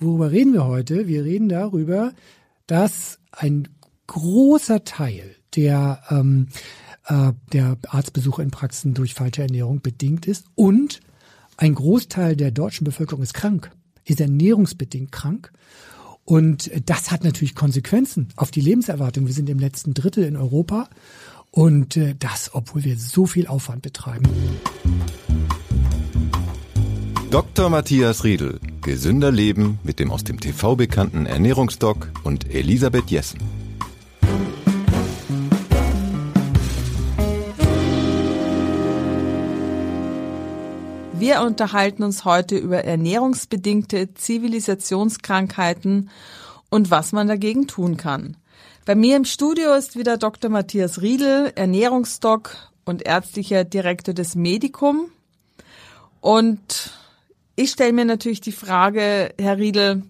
worüber reden wir heute? Wir reden darüber, dass ein großer Teil der, ähm, äh, der Arztbesuche in Praxen durch falsche Ernährung bedingt ist und ein Großteil der deutschen Bevölkerung ist krank, ist ernährungsbedingt krank. Und das hat natürlich Konsequenzen auf die Lebenserwartung. Wir sind im letzten Drittel in Europa und äh, das, obwohl wir so viel Aufwand betreiben. Dr. Matthias Riedel. Gesünder Leben mit dem aus dem TV bekannten Ernährungsdoc und Elisabeth Jessen. Wir unterhalten uns heute über ernährungsbedingte Zivilisationskrankheiten und was man dagegen tun kann. Bei mir im Studio ist wieder Dr. Matthias Riedel, Ernährungsdoc und ärztlicher Direktor des Medikum. Und ich stelle mir natürlich die Frage, Herr Riedel,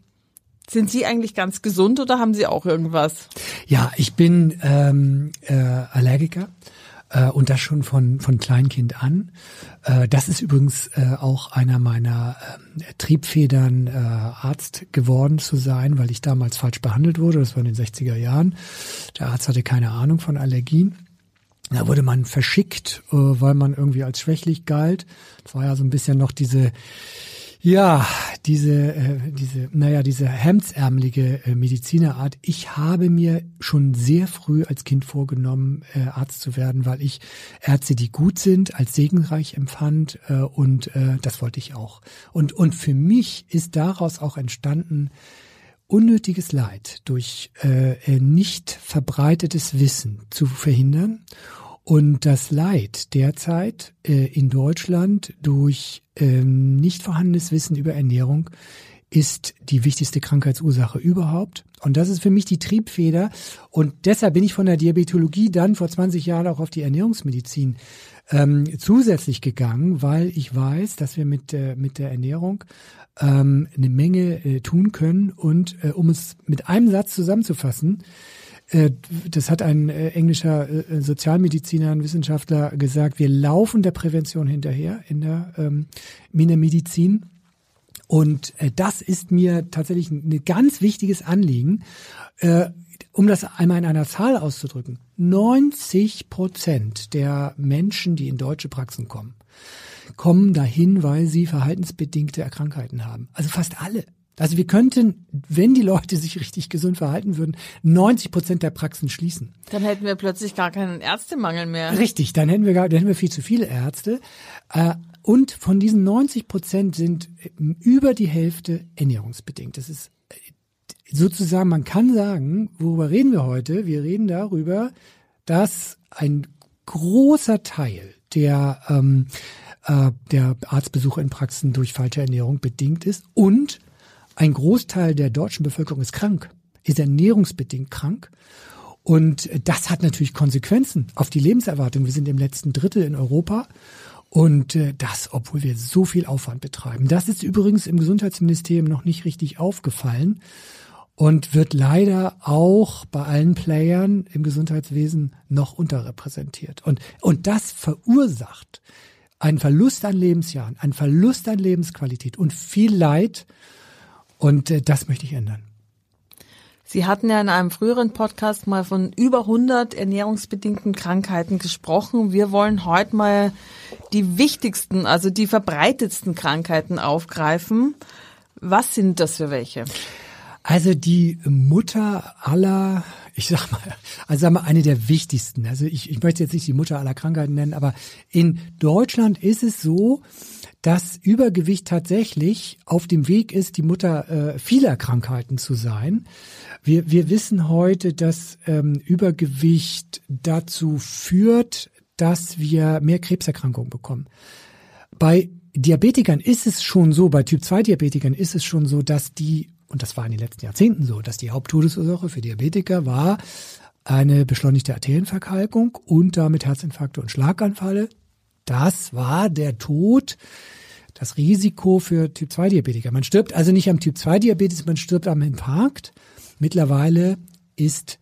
sind Sie eigentlich ganz gesund oder haben Sie auch irgendwas? Ja, ich bin ähm, äh, Allergiker äh, und das schon von von Kleinkind an. Äh, das ist übrigens äh, auch einer meiner äh, Triebfedern, äh, Arzt geworden zu sein, weil ich damals falsch behandelt wurde. Das war in den 60er Jahren. Der Arzt hatte keine Ahnung von Allergien. Da wurde man verschickt, äh, weil man irgendwie als schwächlich galt. Das war ja so ein bisschen noch diese ja, diese, äh, diese, naja, diese hemdsärmelige äh, Medizinerart. Ich habe mir schon sehr früh als Kind vorgenommen, äh, Arzt zu werden, weil ich Ärzte, die gut sind, als segenreich empfand äh, und äh, das wollte ich auch. Und, und für mich ist daraus auch entstanden, unnötiges Leid durch äh, nicht verbreitetes Wissen zu verhindern und das Leid derzeit äh, in Deutschland durch ähm, nicht vorhandenes Wissen über Ernährung ist die wichtigste Krankheitsursache überhaupt. Und das ist für mich die Triebfeder. Und deshalb bin ich von der Diabetologie dann vor 20 Jahren auch auf die Ernährungsmedizin ähm, zusätzlich gegangen, weil ich weiß, dass wir mit, äh, mit der Ernährung ähm, eine Menge äh, tun können. Und äh, um es mit einem Satz zusammenzufassen, das hat ein äh, englischer äh, Sozialmediziner, ein Wissenschaftler gesagt, wir laufen der Prävention hinterher in der, ähm, in der Medizin. Und das ist mir tatsächlich ein ganz wichtiges Anliegen, um das einmal in einer Zahl auszudrücken. 90 Prozent der Menschen, die in deutsche Praxen kommen, kommen dahin, weil sie verhaltensbedingte Krankheiten haben. Also fast alle. Also wir könnten, wenn die Leute sich richtig gesund verhalten würden, 90 Prozent der Praxen schließen. Dann hätten wir plötzlich gar keinen Ärztemangel mehr. Richtig, dann hätten wir gar, dann hätten wir viel zu viele Ärzte. Äh, und von diesen 90 Prozent sind über die Hälfte ernährungsbedingt. Das ist äh, sozusagen, man kann sagen, worüber reden wir heute? Wir reden darüber, dass ein großer Teil der ähm, äh, der Arztbesuche in Praxen durch falsche Ernährung bedingt ist und ein Großteil der deutschen Bevölkerung ist krank, ist ernährungsbedingt krank. Und das hat natürlich Konsequenzen auf die Lebenserwartung. Wir sind im letzten Drittel in Europa. Und äh, das, obwohl wir so viel Aufwand betreiben. Das ist übrigens im Gesundheitsministerium noch nicht richtig aufgefallen und wird leider auch bei allen Playern im Gesundheitswesen noch unterrepräsentiert. Und, und das verursacht einen Verlust an Lebensjahren, einen Verlust an Lebensqualität und viel Leid und äh, das möchte ich ändern. Sie hatten ja in einem früheren Podcast mal von über 100 ernährungsbedingten Krankheiten gesprochen. Wir wollen heute mal die wichtigsten, also die verbreitetsten Krankheiten aufgreifen. Was sind das für welche? Also die Mutter aller, ich sag mal, also sag mal eine der wichtigsten. Also ich, ich möchte jetzt nicht die Mutter aller Krankheiten nennen, aber in Deutschland ist es so, dass Übergewicht tatsächlich auf dem Weg ist, die Mutter äh, vieler Krankheiten zu sein. Wir, wir wissen heute, dass ähm, Übergewicht dazu führt, dass wir mehr Krebserkrankungen bekommen. Bei Diabetikern ist es schon so, bei Typ-2-Diabetikern ist es schon so, dass die, und das war in den letzten Jahrzehnten so, dass die Haupttodesursache für Diabetiker war eine beschleunigte Arterienverkalkung und damit Herzinfarkte und Schlaganfälle. Das war der Tod das Risiko für Typ-2-Diabetiker. Man stirbt also nicht am Typ-2-Diabetes, man stirbt am Infarkt. Mittlerweile ist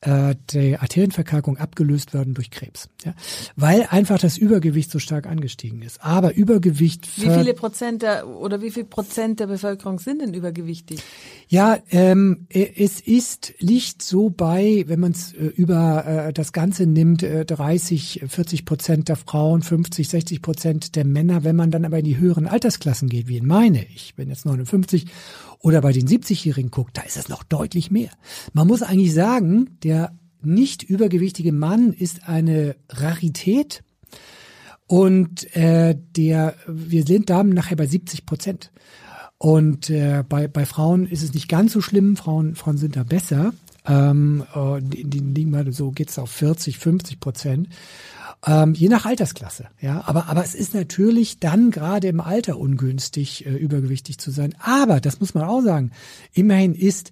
äh, der Arterienverkalkung abgelöst werden durch Krebs. Ja? Weil einfach das Übergewicht so stark angestiegen ist. Aber Übergewicht. Wie viele Prozent der, oder wie viel Prozent der Bevölkerung sind denn übergewichtig? Ja, ähm, äh, es ist liegt so bei, wenn man es äh, über äh, das Ganze nimmt, äh, 30, 40 Prozent der Frauen, 50, 60 Prozent der Männer. Wenn man dann aber in die höheren Altersklassen geht, wie in meine, ich bin jetzt 59 oder bei den 70-Jährigen guckt, da ist es noch deutlich mehr. Man muss eigentlich sagen, der nicht übergewichtige Mann ist eine Rarität und äh, der wir sind da nachher bei 70 Prozent. Und äh, bei, bei Frauen ist es nicht ganz so schlimm, Frauen, Frauen sind da besser. Ähm, äh, die, die liegen mal so geht's auf 40, 50 Prozent ähm, je nach Altersklasse. Ja, aber aber es ist natürlich dann gerade im Alter ungünstig, äh, übergewichtig zu sein. Aber das muss man auch sagen. Immerhin ist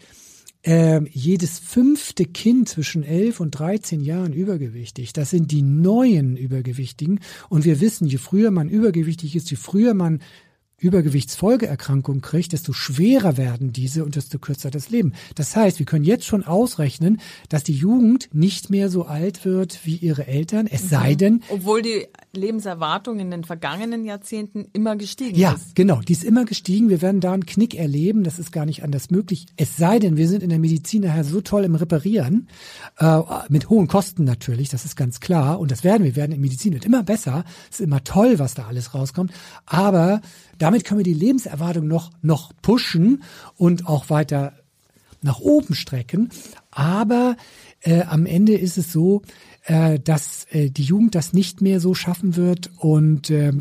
äh, jedes fünfte Kind zwischen 11 und 13 Jahren übergewichtig. Das sind die neuen Übergewichtigen. Und wir wissen, je früher man übergewichtig ist, je früher man Übergewichtsfolgeerkrankung kriegt, desto schwerer werden diese und desto kürzer das Leben. Das heißt, wir können jetzt schon ausrechnen, dass die Jugend nicht mehr so alt wird wie ihre Eltern, es mhm. sei denn. Obwohl die Lebenserwartung in den vergangenen Jahrzehnten immer gestiegen ja, ist. Ja, genau, die ist immer gestiegen. Wir werden da einen Knick erleben, das ist gar nicht anders möglich. Es sei denn, wir sind in der Medizin nachher so toll im Reparieren, äh, mit hohen Kosten natürlich, das ist ganz klar. Und das werden wir, werden in Medizin wird immer besser. Es ist immer toll, was da alles rauskommt. Aber damit können wir die Lebenserwartung noch, noch pushen und auch weiter nach oben strecken. Aber äh, am Ende ist es so, äh, dass äh, die Jugend das nicht mehr so schaffen wird. Und äh,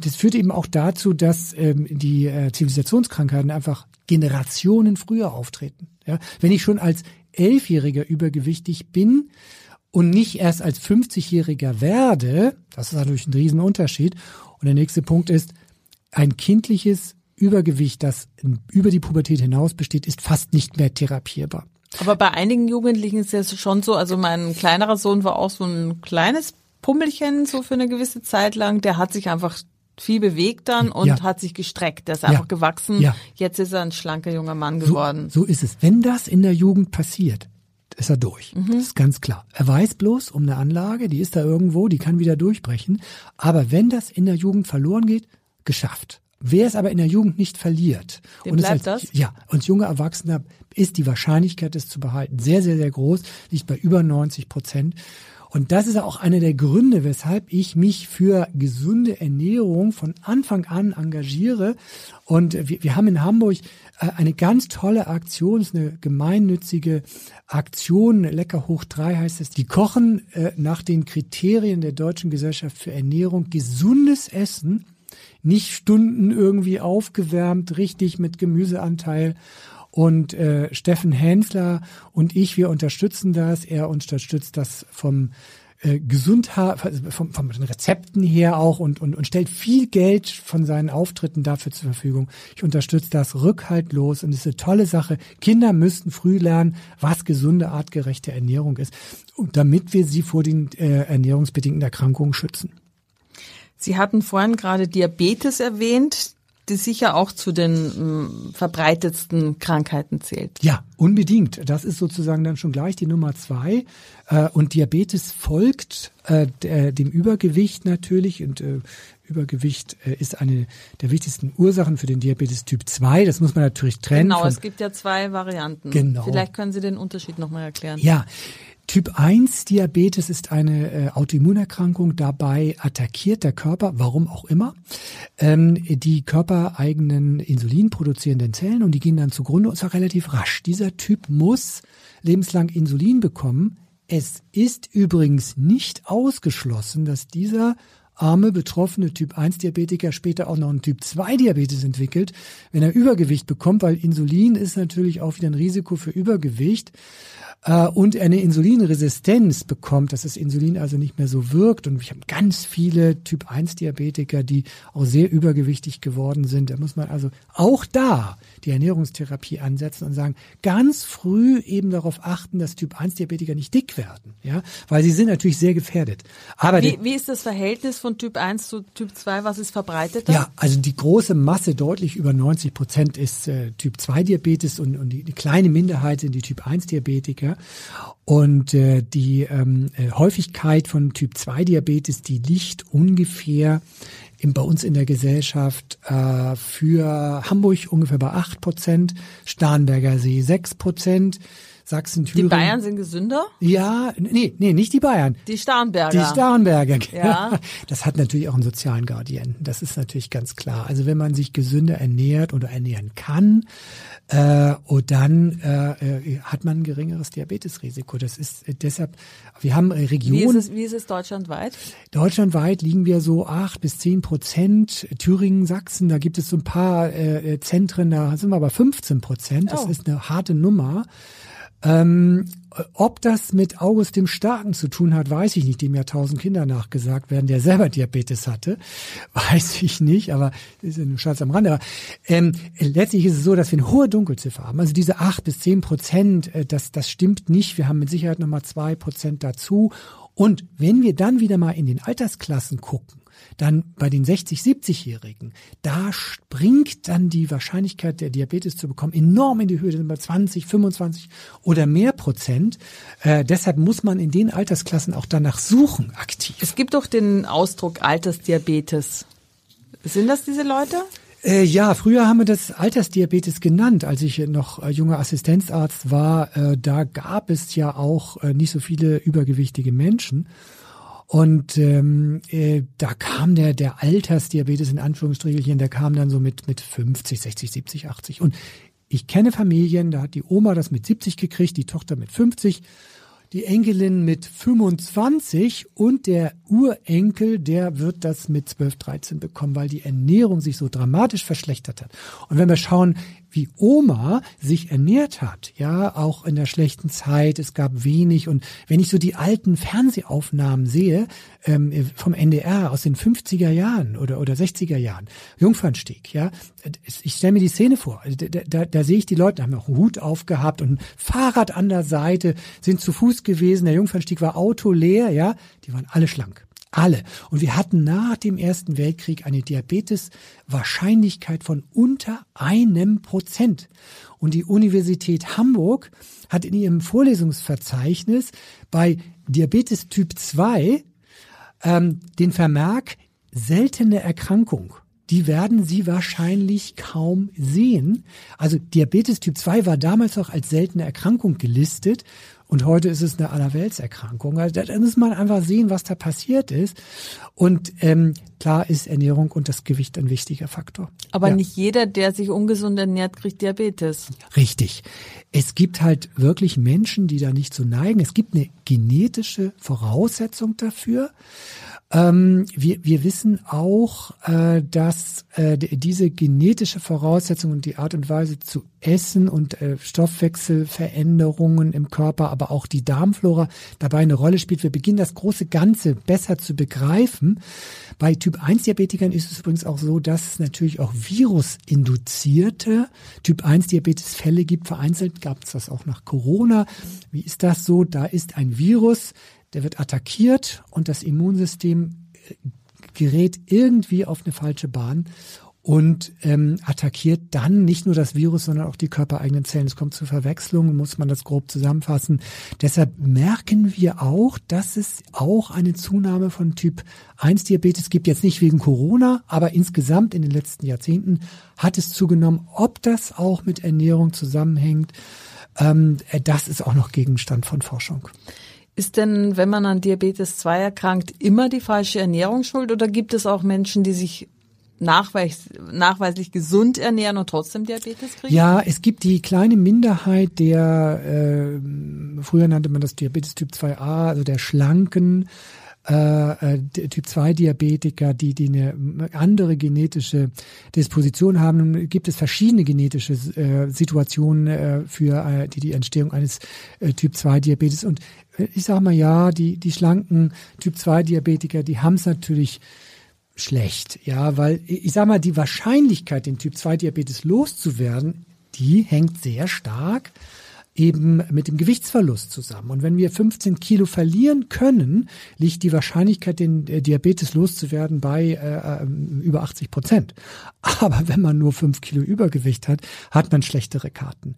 das führt eben auch dazu, dass äh, die äh, Zivilisationskrankheiten einfach Generationen früher auftreten. Wenn ich schon als Elfjähriger übergewichtig bin und nicht erst als 50-Jähriger werde, das ist natürlich ein Riesenunterschied. Und der nächste Punkt ist, ein kindliches Übergewicht, das über die Pubertät hinaus besteht, ist fast nicht mehr therapierbar. Aber bei einigen Jugendlichen ist es schon so, also mein kleinerer Sohn war auch so ein kleines Pummelchen so für eine gewisse Zeit lang, der hat sich einfach viel bewegt dann und ja. hat sich gestreckt. Der ist einfach ja. gewachsen. Ja. Jetzt ist er ein schlanker junger Mann geworden. So, so ist es. Wenn das in der Jugend passiert, ist er durch. Mhm. Das ist ganz klar. Er weiß bloß um eine Anlage, die ist da irgendwo, die kann wieder durchbrechen. Aber wenn das in der Jugend verloren geht, geschafft. Wer es aber in der Jugend nicht verliert, Dem und bleibt als, das? ja, und junge Erwachsener ist die Wahrscheinlichkeit, es zu behalten, sehr, sehr, sehr groß, liegt bei über 90 Prozent. Und das ist auch einer der Gründe, weshalb ich mich für gesunde Ernährung von Anfang an engagiere. Und wir, wir haben in Hamburg äh, eine ganz tolle Aktion, ist eine gemeinnützige Aktion, Lecker hoch drei heißt es. Die kochen äh, nach den Kriterien der Deutschen Gesellschaft für Ernährung gesundes Essen nicht Stunden irgendwie aufgewärmt, richtig mit Gemüseanteil. Und äh, Steffen Hensler und ich, wir unterstützen das. Er unterstützt das vom äh, Gesundheit, vom, von den Rezepten her auch und, und, und stellt viel Geld von seinen Auftritten dafür zur Verfügung. Ich unterstütze das rückhaltlos und es ist eine tolle Sache. Kinder müssten früh lernen, was gesunde, artgerechte Ernährung ist, und damit wir sie vor den äh, ernährungsbedingten Erkrankungen schützen. Sie hatten vorhin gerade Diabetes erwähnt, die sicher auch zu den ähm, verbreitetsten Krankheiten zählt. Ja, unbedingt. Das ist sozusagen dann schon gleich die Nummer zwei. Äh, und Diabetes folgt äh, der, dem Übergewicht natürlich. Und äh, Übergewicht ist eine der wichtigsten Ursachen für den Diabetes Typ 2. Das muss man natürlich trennen. Genau, es gibt ja zwei Varianten. Genau. Vielleicht können Sie den Unterschied nochmal erklären. Ja, Typ 1 Diabetes ist eine äh, Autoimmunerkrankung. Dabei attackiert der Körper, warum auch immer, ähm, die körpereigenen insulinproduzierenden Zellen und die gehen dann zugrunde und zwar relativ rasch. Dieser Typ muss lebenslang Insulin bekommen. Es ist übrigens nicht ausgeschlossen, dass dieser arme, betroffene Typ 1 Diabetiker später auch noch einen Typ 2 Diabetes entwickelt, wenn er Übergewicht bekommt, weil Insulin ist natürlich auch wieder ein Risiko für Übergewicht äh, und eine Insulinresistenz bekommt, dass das Insulin also nicht mehr so wirkt. Und ich habe ganz viele Typ 1 Diabetiker, die auch sehr übergewichtig geworden sind. Da muss man also auch da die Ernährungstherapie ansetzen und sagen, ganz früh eben darauf achten, dass Typ 1 Diabetiker nicht dick werden, ja, weil sie sind natürlich sehr gefährdet. Aber wie, wie ist das Verhältnis von Typ 1 zu Typ 2? Was ist verbreitet? Ja, also die große Masse, deutlich über 90 Prozent ist äh, Typ 2 Diabetes und, und die, die kleine Minderheit sind die Typ 1 Diabetiker. Und äh, die ähm, äh, Häufigkeit von Typ 2 Diabetes, die liegt ungefähr in, bei uns in der Gesellschaft äh, für Hamburg ungefähr bei 8 Prozent, Starnberger See 6 Prozent, Sachsen, Thüringen. Die Bayern sind gesünder? Ja, nee, nee, nicht die Bayern. Die Starnberger. Die Starnberger. Ja. Das hat natürlich auch einen sozialen Gradienten. Das ist natürlich ganz klar. Also wenn man sich gesünder ernährt oder ernähren kann, äh, und dann äh, äh, hat man ein geringeres Diabetesrisiko. Das ist äh, deshalb, wir haben äh, Regionen. Wie ist, es, wie ist es deutschlandweit? Deutschlandweit liegen wir so acht bis zehn Prozent. Thüringen, Sachsen, da gibt es so ein paar äh, Zentren, da sind wir aber 15 Prozent. Das Oh. ist eine harte Nummer. Ähm, ob das mit August dem Starken zu tun hat, weiß ich nicht, dem ja tausend Kinder nachgesagt werden, der selber Diabetes hatte. Weiß ich nicht, aber ist nur Schatz am Rande. Aber, ähm, letztlich ist es so, dass wir eine hohe Dunkelziffer haben. Also diese acht bis zehn Prozent, äh, das, das stimmt nicht. Wir haben mit Sicherheit nochmal zwei Prozent dazu. Und wenn wir dann wieder mal in den Altersklassen gucken, dann bei den 60, 70-Jährigen, da springt dann die Wahrscheinlichkeit, der Diabetes zu bekommen, enorm in die Höhe. Sind bei 20, 25 oder mehr Prozent. Äh, deshalb muss man in den Altersklassen auch danach suchen, aktiv. Es gibt doch den Ausdruck Altersdiabetes. Sind das diese Leute? Äh, ja, früher haben wir das Altersdiabetes genannt. Als ich noch äh, junger Assistenzarzt war, äh, da gab es ja auch äh, nicht so viele übergewichtige Menschen. Und ähm, äh, da kam der der Altersdiabetes in Anführungsstrichelchen, der kam dann so mit mit 50, 60, 70, 80. Und ich kenne Familien, da hat die Oma das mit 70 gekriegt, die Tochter mit 50, die Enkelin mit 25 und der Urenkel, der wird das mit 12, 13 bekommen, weil die Ernährung sich so dramatisch verschlechtert hat. Und wenn wir schauen, wie Oma sich ernährt hat, ja, auch in der schlechten Zeit, es gab wenig. Und wenn ich so die alten Fernsehaufnahmen sehe, ähm, vom NDR aus den 50er Jahren oder, oder 60er Jahren, Jungfernstieg, ja, ich stelle mir die Szene vor, da, da, da sehe ich die Leute, haben auch einen Hut aufgehabt und ein Fahrrad an der Seite, sind zu Fuß gewesen, der Jungfernstieg war autoleer, ja, die waren alle schlank. Alle. Und wir hatten nach dem Ersten Weltkrieg eine Diabetes-Wahrscheinlichkeit von unter einem Prozent. Und die Universität Hamburg hat in ihrem Vorlesungsverzeichnis bei Diabetes Typ 2 ähm, den Vermerk seltene Erkrankung. Die werden Sie wahrscheinlich kaum sehen. Also Diabetes Typ 2 war damals noch als seltene Erkrankung gelistet und heute ist es eine Allerweltserkrankung. Also da muss man einfach sehen, was da passiert ist. Und ähm, klar ist Ernährung und das Gewicht ein wichtiger Faktor. Aber Ja. nicht jeder, der sich ungesund ernährt, kriegt Diabetes. Richtig. Es gibt halt wirklich Menschen, die da nicht so neigen. Es gibt eine genetische Voraussetzung dafür. Ähm, wir, wir wissen auch, äh, dass äh, diese genetische Voraussetzung und die Art und Weise zu essen und äh, Stoffwechselveränderungen im Körper, aber auch die Darmflora dabei eine Rolle spielt. Wir beginnen das große Ganze besser zu begreifen. Bei Typ 1 Diabetikern ist es übrigens auch so, dass es natürlich auch virusinduzierte Typ 1 Diabetesfälle gibt. Vereinzelt gab es das auch nach Corona. Wie ist das so? Da ist ein Virus, der wird attackiert und das Immunsystem äh, gerät irgendwie auf eine falsche Bahn und ähm, attackiert dann nicht nur das Virus, sondern auch die körpereigenen Zellen. Es kommt zu Verwechslungen, muss man das grob zusammenfassen. Deshalb merken wir auch, dass es auch eine Zunahme von Typ 1 Diabetes gibt. Jetzt nicht wegen Corona, aber insgesamt in den letzten Jahrzehnten hat es zugenommen. Ob das auch mit Ernährung zusammenhängt, ähm, äh, das ist auch noch Gegenstand von Forschung. Ist denn, wenn man an Diabetes 2 erkrankt, immer die falsche Ernährung schuld oder gibt es auch Menschen, die sich nachweis nachweislich gesund ernähren und trotzdem Diabetes kriegen? Ja, es gibt die kleine Minderheit der, äh, früher nannte man das Diabetes Typ 2a, also der schlanken äh, äh, Typ 2 Diabetiker, die, die eine andere genetische Disposition haben. Gibt es verschiedene genetische äh, Situationen äh, für äh, die, die Entstehung eines äh, Typ 2 Diabetes. Und ich sage mal, ja, die, die schlanken Typ 2 Diabetiker, die haben es natürlich schlecht, ja, weil ich sag mal, die Wahrscheinlichkeit, den Typ 2 Diabetes loszuwerden, die hängt sehr stark eben mit dem Gewichtsverlust zusammen. Und wenn wir 15 Kilo verlieren können, liegt die Wahrscheinlichkeit, den äh, Diabetes loszuwerden, bei äh, ähm, über 80 Prozent. Aber wenn man nur 5 Kilo Übergewicht hat, hat man schlechtere Karten.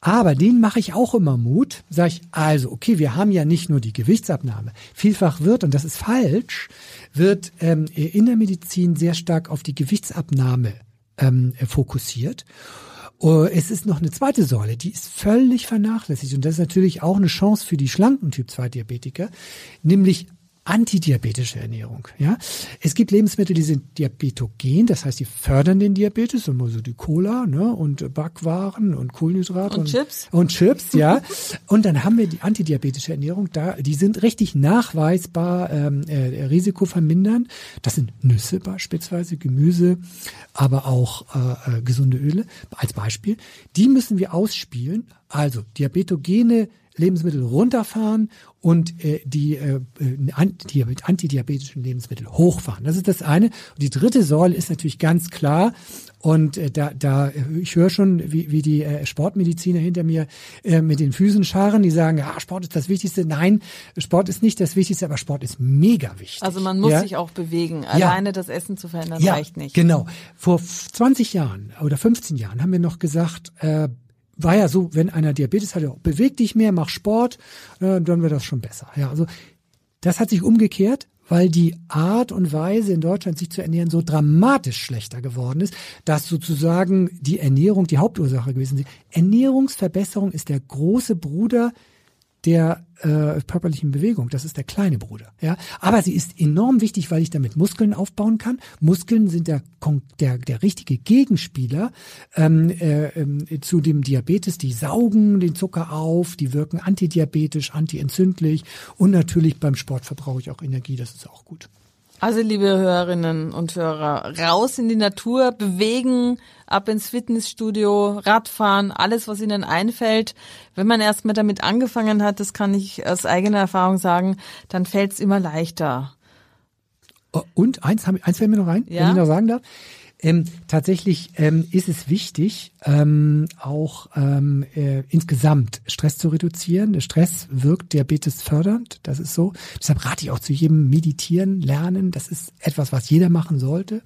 Aber den mache ich auch immer Mut. Sage ich, also, okay, wir haben ja nicht nur die Gewichtsabnahme. Vielfach wird, und das ist falsch, wird ähm, in der Medizin sehr stark auf die Gewichtsabnahme ähm, fokussiert. Oh, es ist noch eine zweite Säule, die ist völlig vernachlässigt. Und das ist natürlich auch eine Chance für die schlanken Typ-2-Diabetiker, nämlich antidiabetische Ernährung. Ja, es gibt Lebensmittel, die sind diabetogen, das heißt, die fördern den Diabetes, so die Cola, ne, und Backwaren und Kohlenhydrate und, und Chips und Chips, ja. und dann haben wir die antidiabetische Ernährung, da die sind richtig nachweisbar ähm, äh, Risiko vermindern. Das sind Nüsse beispielsweise, Gemüse, aber auch äh, äh, gesunde Öle als Beispiel. Die müssen wir ausspielen. Also diabetogene Lebensmittel runterfahren und äh, die, äh, die antidiabetischen Lebensmittel hochfahren. Das ist das eine. Und die dritte Säule ist natürlich ganz klar. Und äh, da, da, ich höre schon, wie, wie die äh, Sportmediziner hinter mir äh, mit den Füßen scharen, die sagen, ja, Sport ist das Wichtigste. Nein, Sport ist nicht das Wichtigste, aber Sport ist mega wichtig. Also man muss ja? sich auch bewegen. Alleine ja. das Essen zu verändern ja, reicht nicht. Genau. Vor 20 Jahren oder 15 Jahren haben wir noch gesagt, äh, war ja so, wenn einer Diabetes hat, beweg dich mehr, mach Sport, äh, dann wird das schon besser. Ja, also das hat sich umgekehrt, weil die Art und Weise in Deutschland sich zu ernähren so dramatisch schlechter geworden ist, dass sozusagen die Ernährung die Hauptursache gewesen ist. Ernährungsverbesserung ist der große Bruder der äh, körperlichen Bewegung. Das ist der kleine Bruder. Ja, aber sie ist enorm wichtig, weil ich damit Muskeln aufbauen kann. Muskeln sind der der, der richtige Gegenspieler ähm, äh, äh, zu dem Diabetes. Die saugen den Zucker auf, die wirken antidiabetisch, antientzündlich und natürlich beim Sport verbrauche ich auch Energie. Das ist auch gut. Also liebe Hörerinnen und Hörer, raus in die Natur, bewegen, ab ins Fitnessstudio, Radfahren, alles, was Ihnen einfällt. Wenn man erstmal damit angefangen hat, das kann ich aus eigener Erfahrung sagen, dann fällt es immer leichter. Oh, und eins, eins fällt mir noch rein, ja? wenn ich noch sagen darf. Ähm, tatsächlich ähm, ist es wichtig, ähm, auch ähm, äh, insgesamt Stress zu reduzieren. Der Stress wirkt Diabetes fördernd, das ist so. Deshalb rate ich auch zu jedem Meditieren, Lernen. Das ist etwas, was jeder machen sollte.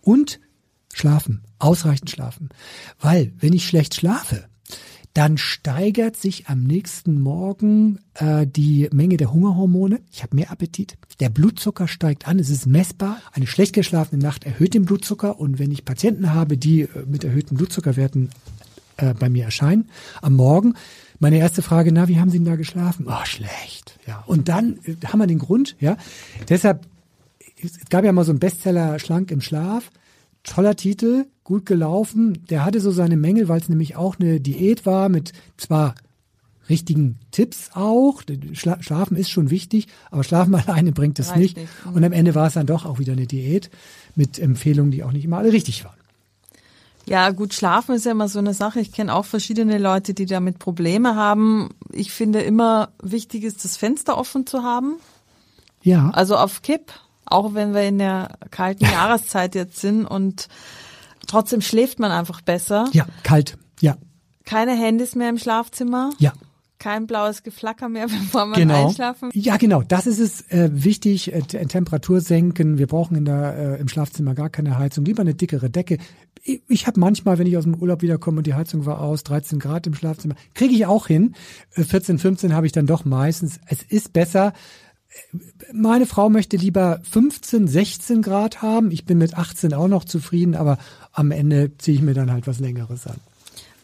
Und schlafen, ausreichend schlafen. Weil, wenn ich schlecht schlafe, dann steigert sich am nächsten Morgen äh, die Menge der Hungerhormone. Ich habe mehr Appetit. Der Blutzucker steigt an. Es ist messbar. Eine schlecht geschlafene Nacht erhöht den Blutzucker. Und wenn ich Patienten habe, die äh, mit erhöhten Blutzuckerwerten äh, bei mir erscheinen, am Morgen, meine erste Frage, na, wie haben Sie denn da geschlafen? Oh, schlecht. Ja. Und dann äh, haben wir den Grund, ja. Deshalb, es gab ja mal so einen Bestseller Schlank im Schlaf toller Titel, gut gelaufen. Der hatte so seine Mängel, weil es nämlich auch eine Diät war mit zwar richtigen Tipps auch. Schla Schlafen ist schon wichtig, aber Schlafen alleine bringt es nicht. nicht. Und am Ende war es dann doch auch wieder eine Diät mit Empfehlungen, die auch nicht immer alle richtig waren. Ja, gut, schlafen ist ja immer so eine Sache. Ich kenne auch verschiedene Leute, die damit Probleme haben. Ich finde immer wichtig ist, das Fenster offen zu haben. Ja. Also auf Kipp auch wenn wir in der kalten Jahreszeit jetzt sind und trotzdem schläft man einfach besser. Ja, kalt, ja. Keine Handys mehr im Schlafzimmer. Ja. Kein blaues Geflacker mehr, bevor man genau. einschlafen. Ja, genau. Das ist es äh, wichtig. Äh, Temperatur senken. Wir brauchen in der, äh, im Schlafzimmer gar keine Heizung. Lieber eine dickere Decke. Ich, ich habe manchmal, wenn ich aus dem Urlaub wiederkomme und die Heizung war aus, 13 Grad im Schlafzimmer, kriege ich auch hin. 14, äh, 15 habe ich dann doch meistens. Es ist besser, meine Frau möchte lieber 15, 16 Grad haben. Ich bin mit 18 auch noch zufrieden, aber am Ende ziehe ich mir dann halt was Längeres an.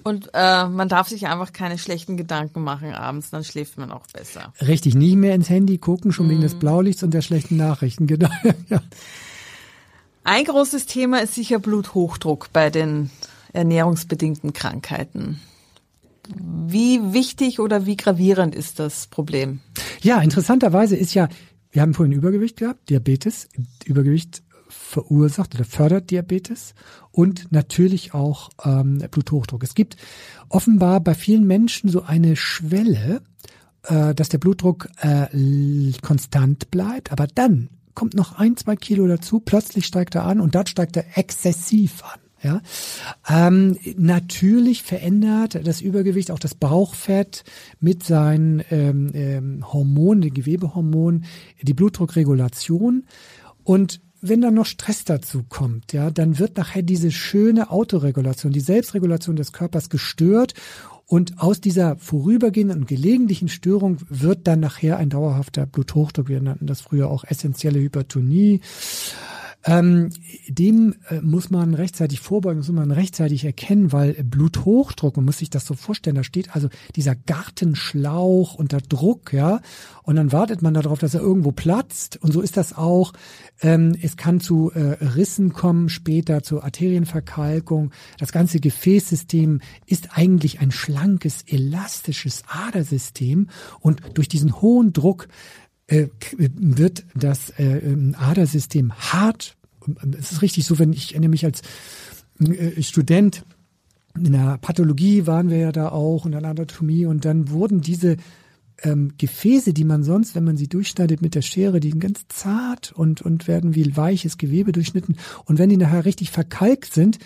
Und äh, man darf sich einfach keine schlechten Gedanken machen abends, dann schläft man auch besser. Richtig, nie mehr ins Handy gucken, schon mm. wegen des mhm. Blaulichts und der schlechten Nachrichten. Genau. ja. Ein großes Thema ist sicher Bluthochdruck bei den ernährungsbedingten Krankheiten. Wie wichtig oder wie gravierend ist das Problem? Ja, interessanterweise ist ja, wir haben vorhin Übergewicht gehabt, Diabetes. Übergewicht verursacht oder fördert Diabetes und natürlich auch ähm, Bluthochdruck. Es gibt offenbar bei vielen Menschen so eine Schwelle, äh, dass der Blutdruck äh, konstant bleibt, aber dann kommt noch ein, zwei Kilo dazu, plötzlich steigt er an und dann steigt er exzessiv an. Ja, ähm, natürlich verändert das Übergewicht auch das Bauchfett mit seinen ähm, ähm, Hormonen, den Gewebehormonen, die Blutdruckregulation und wenn dann noch Stress dazu kommt, ja, dann wird nachher diese schöne Autoregulation, die Selbstregulation des Körpers gestört und aus dieser vorübergehenden und gelegentlichen Störung wird dann nachher ein dauerhafter Bluthochdruck. Wir nannten das früher auch essentielle Hypertonie. Ähm, dem äh, muss man rechtzeitig vorbeugen, muss man rechtzeitig erkennen, weil Bluthochdruck, man muss sich das so vorstellen, da steht also dieser Gartenschlauch unter Druck, ja, und dann wartet man darauf, dass er irgendwo platzt. Und so ist das auch. Ähm, es kann zu äh, Rissen kommen, später zu Arterienverkalkung. Das ganze Gefäßsystem ist eigentlich ein schlankes, elastisches Adersystem und durch diesen hohen Druck äh, wird das äh, ähm, Adersystem hart. Es ist richtig so, wenn ich erinnere mich als äh, Student in der Pathologie waren wir ja da auch und in der Anatomie und dann wurden diese ähm, Gefäße, die man sonst, wenn man sie durchschneidet mit der Schere, die sind ganz zart und, und werden wie weiches Gewebe durchschnitten. Und wenn die nachher richtig verkalkt sind,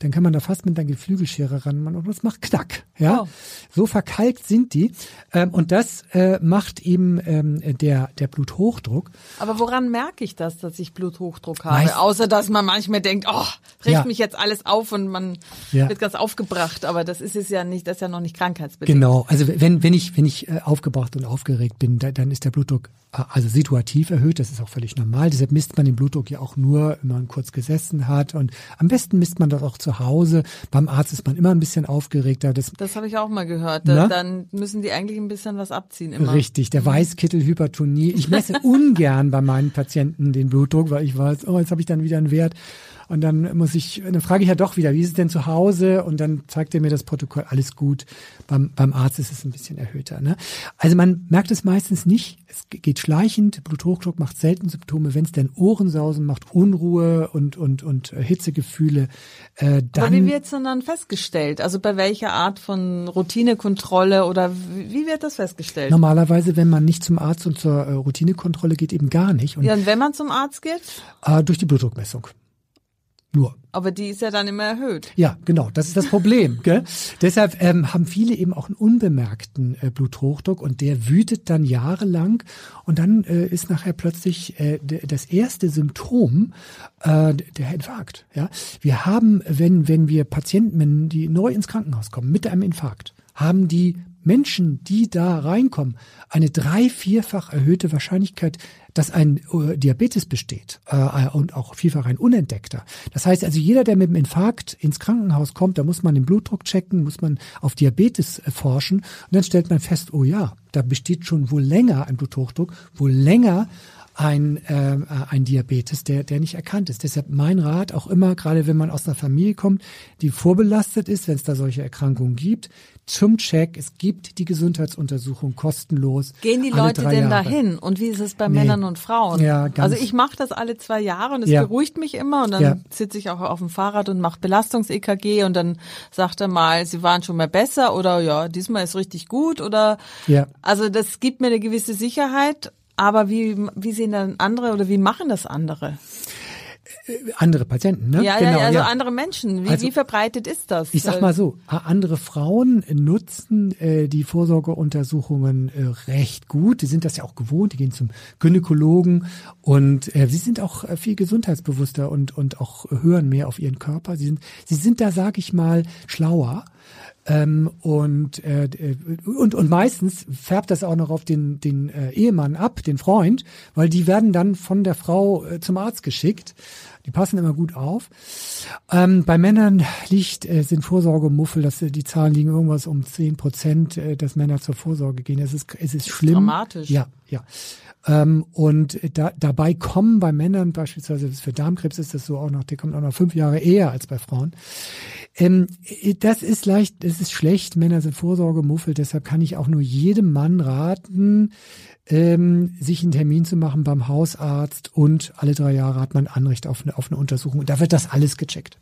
dann kann man da fast mit einer Geflügelschere ran und das macht Knack. Ja, oh. so verkalkt sind die ähm, und das äh, macht eben ähm, der der Bluthochdruck. Aber woran merke ich das, dass ich Bluthochdruck habe? Meist Außer dass man manchmal denkt, oh, regt ja. mich jetzt alles auf und man ja. wird ganz aufgebracht. Aber das ist es ja nicht, das ist ja noch nicht krankheitsbedingt. Genau. Also wenn wenn ich wenn ich äh, aufgebracht und aufgeregt bin, da, dann ist der Blutdruck äh, also situativ erhöht. Das ist auch völlig normal. Deshalb misst man den Blutdruck ja auch nur, wenn man kurz gesessen hat und am besten misst man das auch zu Hause. Beim Arzt ist man immer ein bisschen aufgeregter. Das, das habe ich auch mal gehört. Da, dann müssen die eigentlich ein bisschen was abziehen immer. Richtig, der mhm. Weißkittelhypertonie. Ich messe ungern bei meinen Patienten den Blutdruck, weil ich weiß, oh, jetzt habe ich dann wieder einen Wert. Und dann muss ich, dann frage ich ja doch wieder, wie ist es denn zu Hause? Und dann zeigt er mir das Protokoll, alles gut. Beim, beim Arzt ist es ein bisschen erhöhter. Ne? Also man merkt es meistens nicht. Es geht schleichend. Bluthochdruck macht selten Symptome. Wenn es denn Ohrensausen macht, Unruhe und, und, und Hitzegefühle, äh, dann. Aber wie wird es denn dann festgestellt? Also bei welcher Art von Routinekontrolle oder wie wird das festgestellt? Normalerweise, wenn man nicht zum Arzt und zur äh, Routinekontrolle geht, eben gar nicht. Und, ja, und wenn man zum Arzt geht? Äh, durch die Blutdruckmessung. Nur. Aber die ist ja dann immer erhöht. Ja, genau, das ist das Problem. gell? Deshalb ähm, haben viele eben auch einen unbemerkten äh, Bluthochdruck und der wütet dann jahrelang und dann äh, ist nachher plötzlich äh, das erste Symptom äh, der Infarkt. Ja, wir haben, wenn wenn wir Patienten, die neu ins Krankenhaus kommen mit einem Infarkt, haben die Menschen, die da reinkommen, eine drei-, vierfach erhöhte Wahrscheinlichkeit, dass ein äh, Diabetes besteht äh, und auch vielfach ein unentdeckter. Das heißt also, jeder, der mit dem Infarkt ins Krankenhaus kommt, da muss man den Blutdruck checken, muss man auf Diabetes äh, forschen und dann stellt man fest, oh ja, da besteht schon wohl länger ein Bluthochdruck, wohl länger ein, äh, ein Diabetes, der, der nicht erkannt ist. Deshalb mein Rat auch immer, gerade wenn man aus einer Familie kommt, die vorbelastet ist, wenn es da solche Erkrankungen gibt, zum Check. Es gibt die Gesundheitsuntersuchung kostenlos. Gehen die Leute denn Jahre. dahin? Und wie ist es bei nee. Männern und Frauen? Ja, ganz also ich mache das alle zwei Jahre und es ja. beruhigt mich immer und dann ja. sitze ich auch auf dem Fahrrad und mache Belastungs-EKG und dann sagt er mal, sie waren schon mal besser oder ja, diesmal ist richtig gut oder ja. also das gibt mir eine gewisse Sicherheit. Aber wie, wie sehen dann andere oder wie machen das andere? andere Patienten, ne? Ja, genau, ja, also ja. andere Menschen. Wie, also, wie verbreitet ist das? Ich sag mal so, andere Frauen nutzen äh, die Vorsorgeuntersuchungen äh, recht gut. Die sind das ja auch gewohnt, die gehen zum Gynäkologen und äh, sie sind auch äh, viel gesundheitsbewusster und, und auch hören mehr auf ihren Körper. Sie sind, sie sind da, sag ich mal, schlauer. Ähm, und, äh, und, und meistens färbt das auch noch auf den, den äh, Ehemann ab, den Freund, weil die werden dann von der Frau äh, zum Arzt geschickt. Die passen immer gut auf. Ähm, bei Männern liegt, äh, sind Vorsorgemuffel, dass äh, die Zahlen liegen irgendwas um zehn Prozent, äh, dass Männer zur Vorsorge gehen. Es ist, es ist schlimm. Dramatisch. Ja, ja. Ähm, und da, dabei kommen bei Männern beispielsweise für Darmkrebs ist das so auch noch, der kommt auch noch fünf Jahre eher als bei Frauen. Ähm, das ist leicht, das ist schlecht. Männer sind Vorsorgemuffel, deshalb kann ich auch nur jedem Mann raten, ähm, sich einen Termin zu machen beim Hausarzt und alle drei Jahre hat man Anrecht auf eine, auf eine Untersuchung. Und da wird das alles gecheckt.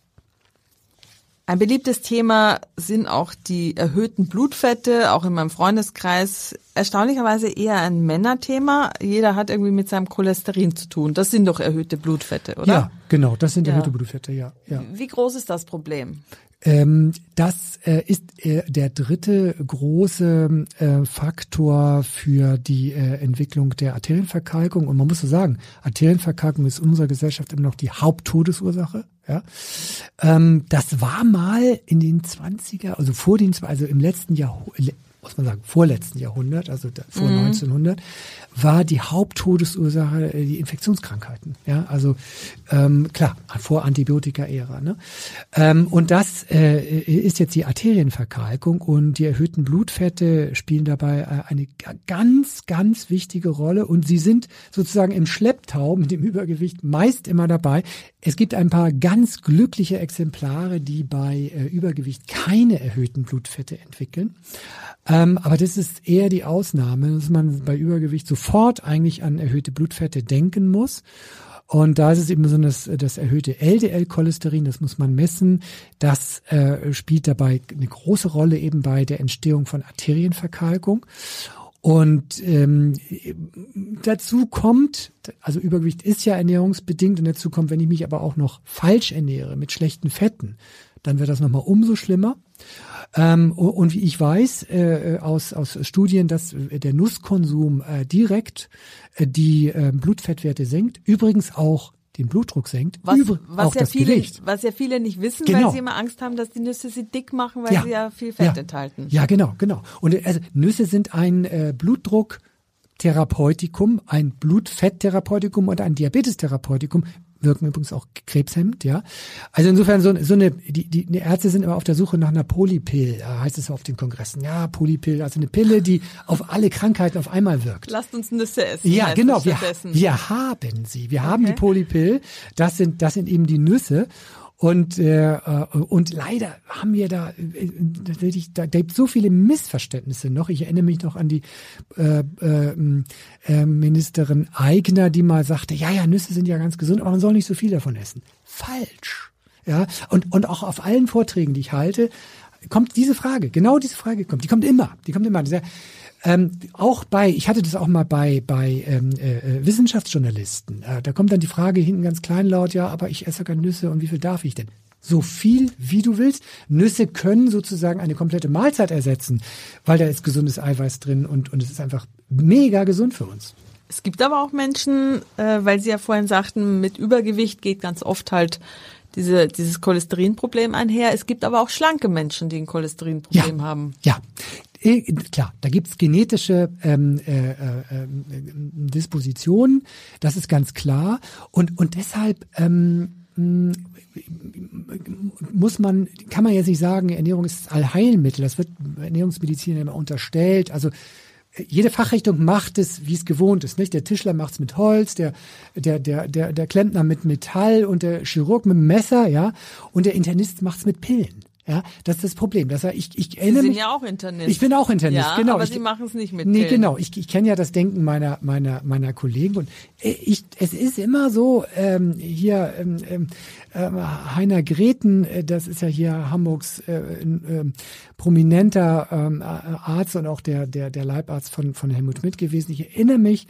Ein beliebtes Thema sind auch die erhöhten Blutfette, auch in meinem Freundeskreis. Erstaunlicherweise eher ein Männerthema. Jeder hat irgendwie mit seinem Cholesterin zu tun. Das sind doch erhöhte Blutfette, oder? Ja, genau, das sind Ja. erhöhte Blutfette, ja. ja. Wie groß ist das Problem? Ähm, das äh, ist äh, der dritte große äh, Faktor für die äh, Entwicklung der Arterienverkalkung. Und man muss so sagen, Arterienverkalkung ist in unserer Gesellschaft immer noch die Haupttodesursache. Ja, ähm, das war mal in den 20er, also vor den, also im letzten Jahrhundert, muss man sagen, vorletzten Jahrhundert, also vor 1900, war die Haupttodesursache äh, die Infektionskrankheiten. Ja, also ähm, klar, vor Antibiotika-Ära. Ne? Ähm, und das äh, ist jetzt die Arterienverkalkung und die erhöhten Blutfette spielen dabei äh, eine ga- ganz, ganz wichtige Rolle und sie sind sozusagen im Schlepptau mit dem Übergewicht meist immer dabei. Es gibt ein paar ganz glückliche Exemplare, die bei äh, Übergewicht keine erhöhten Blutfette entwickeln. Ähm, aber das ist eher die Ausnahme, dass man bei Übergewicht sofort eigentlich an erhöhte Blutfette denken muss. Und da ist es eben so, dass das erhöhte LDL-Cholesterin, das muss man messen, das äh, spielt dabei eine große Rolle eben bei der Entstehung von Arterienverkalkung. Und ähm, dazu kommt, also Übergewicht ist ja ernährungsbedingt und dazu kommt, wenn ich mich aber auch noch falsch ernähre mit schlechten Fetten, dann wird das nochmal umso schlimmer. Ähm, und wie ich weiß äh, aus, aus Studien, dass äh, der Nusskonsum äh, direkt äh, die äh, Blutfettwerte senkt, übrigens auch den Blutdruck senkt, Was, was, auch ja das viele, Gewicht. was ja viele nicht wissen, Genau. weil sie immer Angst haben, dass die Nüsse sie dick machen, weil sie ja viel Fett enthalten. Ja, genau, genau. Und äh, also Nüsse sind ein äh, Blutdrucktherapeutikum, ein Blutfetttherapeutikum und ein Diabetestherapeutikum wirken übrigens auch krebshemmend, ja. Also insofern so, so eine, die, die, die Ärzte sind immer auf der Suche nach einer Polypill, äh, heißt es so auf den Kongressen. Ja, Polypill, also eine Pille, die auf alle Krankheiten auf einmal wirkt. Lasst uns Nüsse essen. Ja, genau. Wir, wir haben sie. Wir haben Okay. die Polypill. Das sind, das sind eben die Nüsse. Und, äh, äh, und leider haben wir da, äh, tatsächlich, da, da gibt so viele Missverständnisse noch. Ich erinnere mich noch an die äh, äh, äh, Ministerin Eigner, die mal sagte, ja, ja, Nüsse sind ja ganz gesund, aber man soll nicht so viel davon essen. Falsch. Ja, und, und auch auf allen Vorträgen, die ich halte, kommt diese Frage, genau diese Frage kommt, die kommt immer, die kommt immer. Dieser, ähm, auch bei, ich hatte das auch mal bei, bei ähm, äh, Wissenschaftsjournalisten, äh, da kommt dann die Frage hinten ganz kleinlaut, ja, aber ich esse keine Nüsse und wie viel darf ich denn? So viel, wie du willst. Nüsse können sozusagen eine komplette Mahlzeit ersetzen, weil da ist gesundes Eiweiß drin und, und es ist einfach mega gesund für uns. Es gibt aber auch Menschen, äh, weil Sie ja vorhin sagten, mit Übergewicht geht ganz oft halt diese, dieses Cholesterinproblem einher. Es gibt aber auch schlanke Menschen, die ein Cholesterinproblem haben. Ja, klar, da gibt's genetische ähm, äh, äh, ähm, Dispositionen, das ist ganz klar. Und, und deshalb ähm, mh, muss man, kann man jetzt nicht sagen, Ernährung ist Allheilmittel. Das wird Ernährungsmedizin immer unterstellt. Also äh, jede Fachrichtung macht es, wie es gewohnt ist. Nicht? Der Tischler macht's mit Holz, der, der, der, der, der Klempner mit Metall und der Chirurg mit Messer, ja, und der Internist macht's mit Pillen. Ja, das ist das Problem. Das, ich, ich Sie erinnere sind mich, ja auch Internist. ich bin auch Internist, ja, genau. Aber ich, Sie machen es nicht mit Nee, Pillen. genau. Ich, ich kenne ja das Denken meiner meiner meiner Kollegen und äh, ich, es ist immer so ähm, hier ähm, ähm, Heiner Greten, äh, das ist ja hier Hamburgs äh, ähm, prominenter ähm, Arzt und auch der der der Leibarzt von von Helmut Schmidt gewesen. Ich erinnere mich,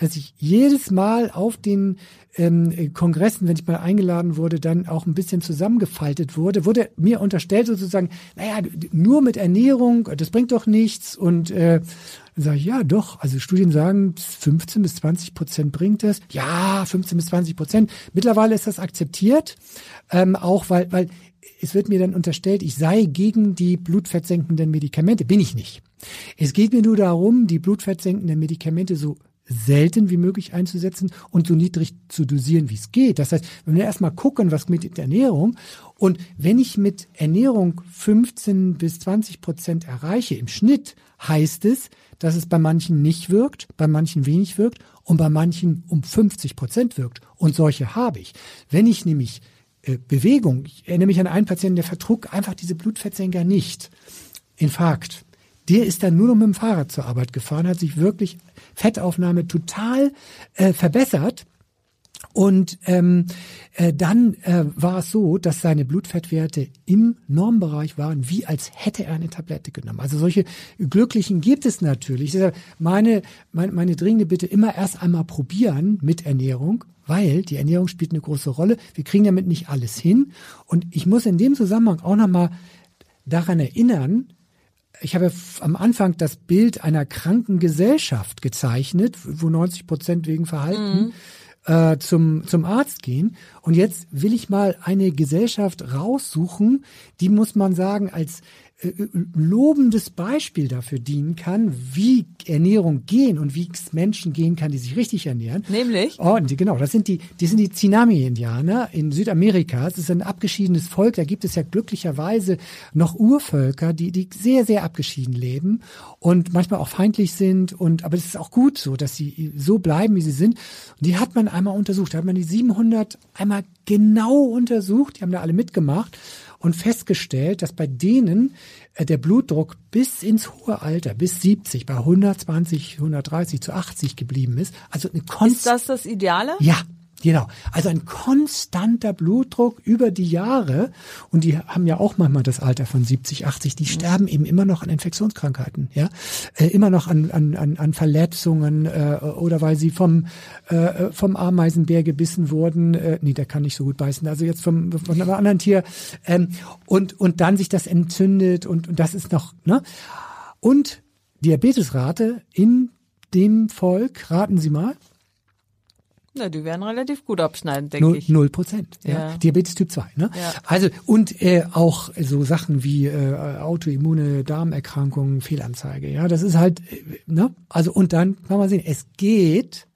dass ich jedes Mal auf den ähm, Kongressen, wenn ich mal eingeladen wurde, dann auch ein bisschen zusammengefaltet wurde, wurde mir unterstellt sozusagen, naja, nur mit Ernährung, das bringt doch nichts. Und äh, dann sage ich, ja doch, also Studien sagen, 15 bis 20 Prozent bringt es. Ja, 15 bis 20 Prozent. Mittlerweile ist das akzeptiert, ähm, auch weil, weil es wird mir dann unterstellt, ich sei gegen die blutfettsenkenden Medikamente. Bin ich nicht. Es geht mir nur darum, die blutfettsenkenden Medikamente so selten wie möglich einzusetzen und so niedrig zu dosieren, wie es geht. Das heißt, wenn wir erstmal gucken, was mit Ernährung und wenn ich mit Ernährung 15 bis 20 Prozent erreiche im Schnitt, heißt es, dass es bei manchen nicht wirkt, bei manchen wenig wirkt und bei manchen um 50 Prozent wirkt. Und solche habe ich. Wenn ich nämlich äh, Bewegung, ich erinnere mich an einen Patienten, der vertrug einfach diese Blutfettsenker nicht. Infarkt. Der ist dann nur noch mit dem Fahrrad zur Arbeit gefahren, hat sich wirklich Fettaufnahme total äh, verbessert. Und ähm, äh, dann äh, war es so, dass seine Blutfettwerte im Normbereich waren, wie als hätte er eine Tablette genommen. Also solche Glücklichen gibt es natürlich. Meine, meine, meine dringende Bitte immer erst einmal probieren mit Ernährung, weil die Ernährung spielt eine große Rolle. Wir kriegen damit nicht alles hin. Und ich muss in dem Zusammenhang auch nochmal daran erinnern, ich habe am Anfang das Bild einer kranken Gesellschaft gezeichnet, wo 90 Prozent wegen Verhalten mhm äh, zum, zum Arzt gehen. Und jetzt will ich mal eine Gesellschaft raussuchen, die muss man sagen, als lobendes Beispiel dafür dienen kann, wie Ernährung gehen und wie es Menschen gehen kann, die sich richtig ernähren. Nämlich? Oh, genau, das sind die, die sind die Tsunami-Indianer in Südamerika. Es ist ein abgeschiedenes Volk. Da gibt es ja glücklicherweise noch Urvölker, die, die sehr, sehr abgeschieden leben und manchmal auch feindlich sind. Und, aber es ist auch gut so, dass sie so bleiben, wie sie sind. Und die hat man einmal untersucht. Da hat man die 700 einmal genau untersucht. Die haben da alle mitgemacht und festgestellt, dass bei denen äh, der Blutdruck bis ins hohe Alter, bis 70, bei 120, 130 zu 80 geblieben ist. Also eine Konst Ist das das Ideale? Ja, Genau. Also ein konstanter Blutdruck über die Jahre. Und die haben ja auch manchmal das Alter von 70, 80. Die sterben eben immer noch an Infektionskrankheiten, ja. Äh, immer noch an, an, an, an Verletzungen äh, oder weil sie vom, äh, vom Ameisenbär gebissen wurden. Äh, nee, der kann nicht so gut beißen. Also jetzt vom, von einem anderen Tier. Ähm, und, und dann sich das entzündet und, und das ist noch, ne? Und Diabetesrate in dem Volk, raten Sie mal. Na, die werden relativ gut abschneiden, denke ich. Null Prozent. Ja. ja. Diabetes Typ 2. Ne? Ja. Also und äh, auch so Sachen wie äh, autoimmune Darmerkrankungen, Fehlanzeige. Ja, das ist halt, äh, ne? Also und dann kann man sehen, es geht.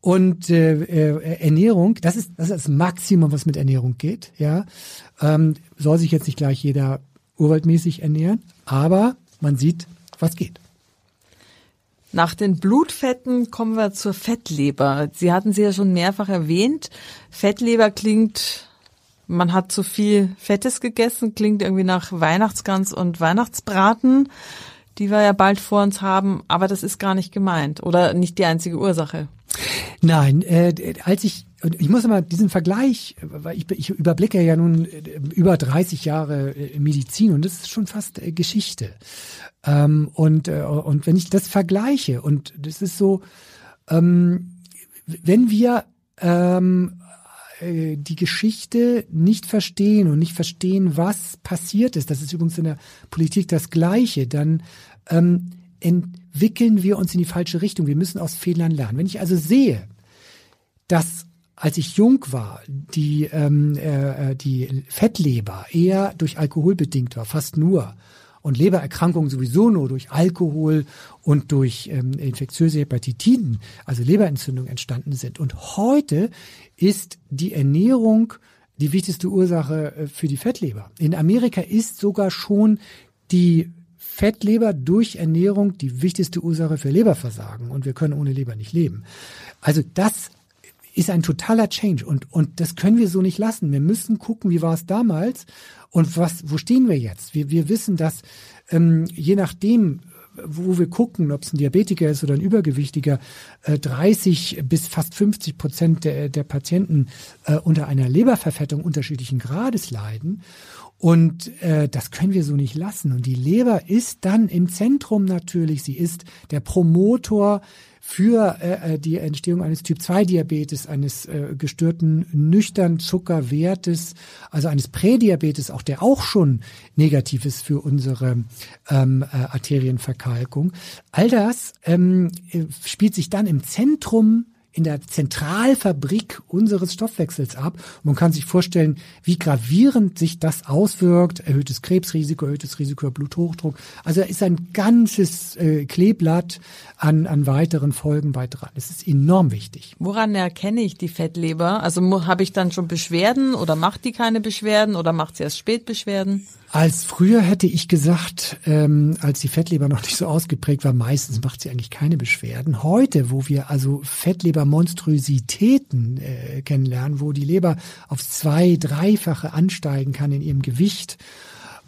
Und äh, äh, Ernährung, das ist, das ist das Maximum, was mit Ernährung geht. Ja, ähm, soll sich jetzt nicht gleich jeder urwaldmäßig ernähren, aber man sieht, was geht. Nach den Blutfetten kommen wir zur Fettleber. Sie hatten sie ja schon mehrfach erwähnt. Fettleber klingt, man hat zu viel Fettes gegessen, klingt irgendwie nach Weihnachtsgans und Weihnachtsbraten, die wir ja bald vor uns haben. Aber das ist gar nicht gemeint oder nicht die einzige Ursache. Nein, äh, als ich ich muss mal diesen Vergleich, weil ich, ich überblicke ja nun äh, über 30 Jahre äh, Medizin und das ist schon fast äh, Geschichte. Ähm, und, äh, und wenn ich das vergleiche, und das ist so, ähm, wenn wir ähm, äh, die Geschichte nicht verstehen und nicht verstehen, was passiert ist, das ist übrigens in der Politik das Gleiche, dann ähm, entwickeln wir uns in die falsche Richtung. Wir müssen aus Fehlern lernen. Wenn ich also sehe, dass als ich jung war, die, ähm, äh, die Fettleber eher durch Alkohol bedingt war, fast nur, und Lebererkrankungen sowieso nur durch Alkohol und durch ähm, infektiöse Hepatitiden, also Leberentzündung entstanden sind. Und heute ist die Ernährung die wichtigste Ursache äh, für die Fettleber. In Amerika ist sogar schon die Fettleber durch Ernährung die wichtigste Ursache für Leberversagen und wir können ohne Leber nicht leben. Also das ist ein totaler Change und, und das können wir so nicht lassen. Wir müssen gucken, wie war es damals und was, wo stehen wir jetzt? Wir, wir wissen, dass ähm, je nachdem, wo wir gucken, ob es ein Diabetiker ist oder ein Übergewichtiger, äh, 30 bis fast 50 Prozent der, der Patienten äh, unter einer Leberverfettung unterschiedlichen Grades leiden. Und äh, das können wir so nicht lassen. Und die Leber ist dann im Zentrum natürlich. Sie ist der Promotor für äh, äh, die Entstehung eines Typ-2-Diabetes, eines äh, gestörten nüchtern Zuckerwertes, also eines Prädiabetes, auch der auch schon negativ ist für unsere ähm, äh, Arterienverkalkung. All das ähm, äh, spielt sich dann im Zentrum in der Zentralfabrik unseres Stoffwechsels ab. Man kann sich vorstellen, wie gravierend sich das auswirkt. Erhöhtes Krebsrisiko, erhöhtes Risiko Bluthochdruck. Also da ist ein ganzes äh, Kleeblatt an, an weiteren Folgen bei dran. Das ist enorm wichtig. Woran erkenne ich die Fettleber? Also habe ich dann schon Beschwerden oder macht die keine Beschwerden oder macht sie erst spät Beschwerden? Als früher hätte ich gesagt, ähm, als die Fettleber noch nicht so ausgeprägt war, meistens macht sie eigentlich keine Beschwerden. Heute, wo wir also Fettlebermonstrositäten äh, kennenlernen, wo die Leber aufs zwei-, dreifache ansteigen kann in ihrem Gewicht,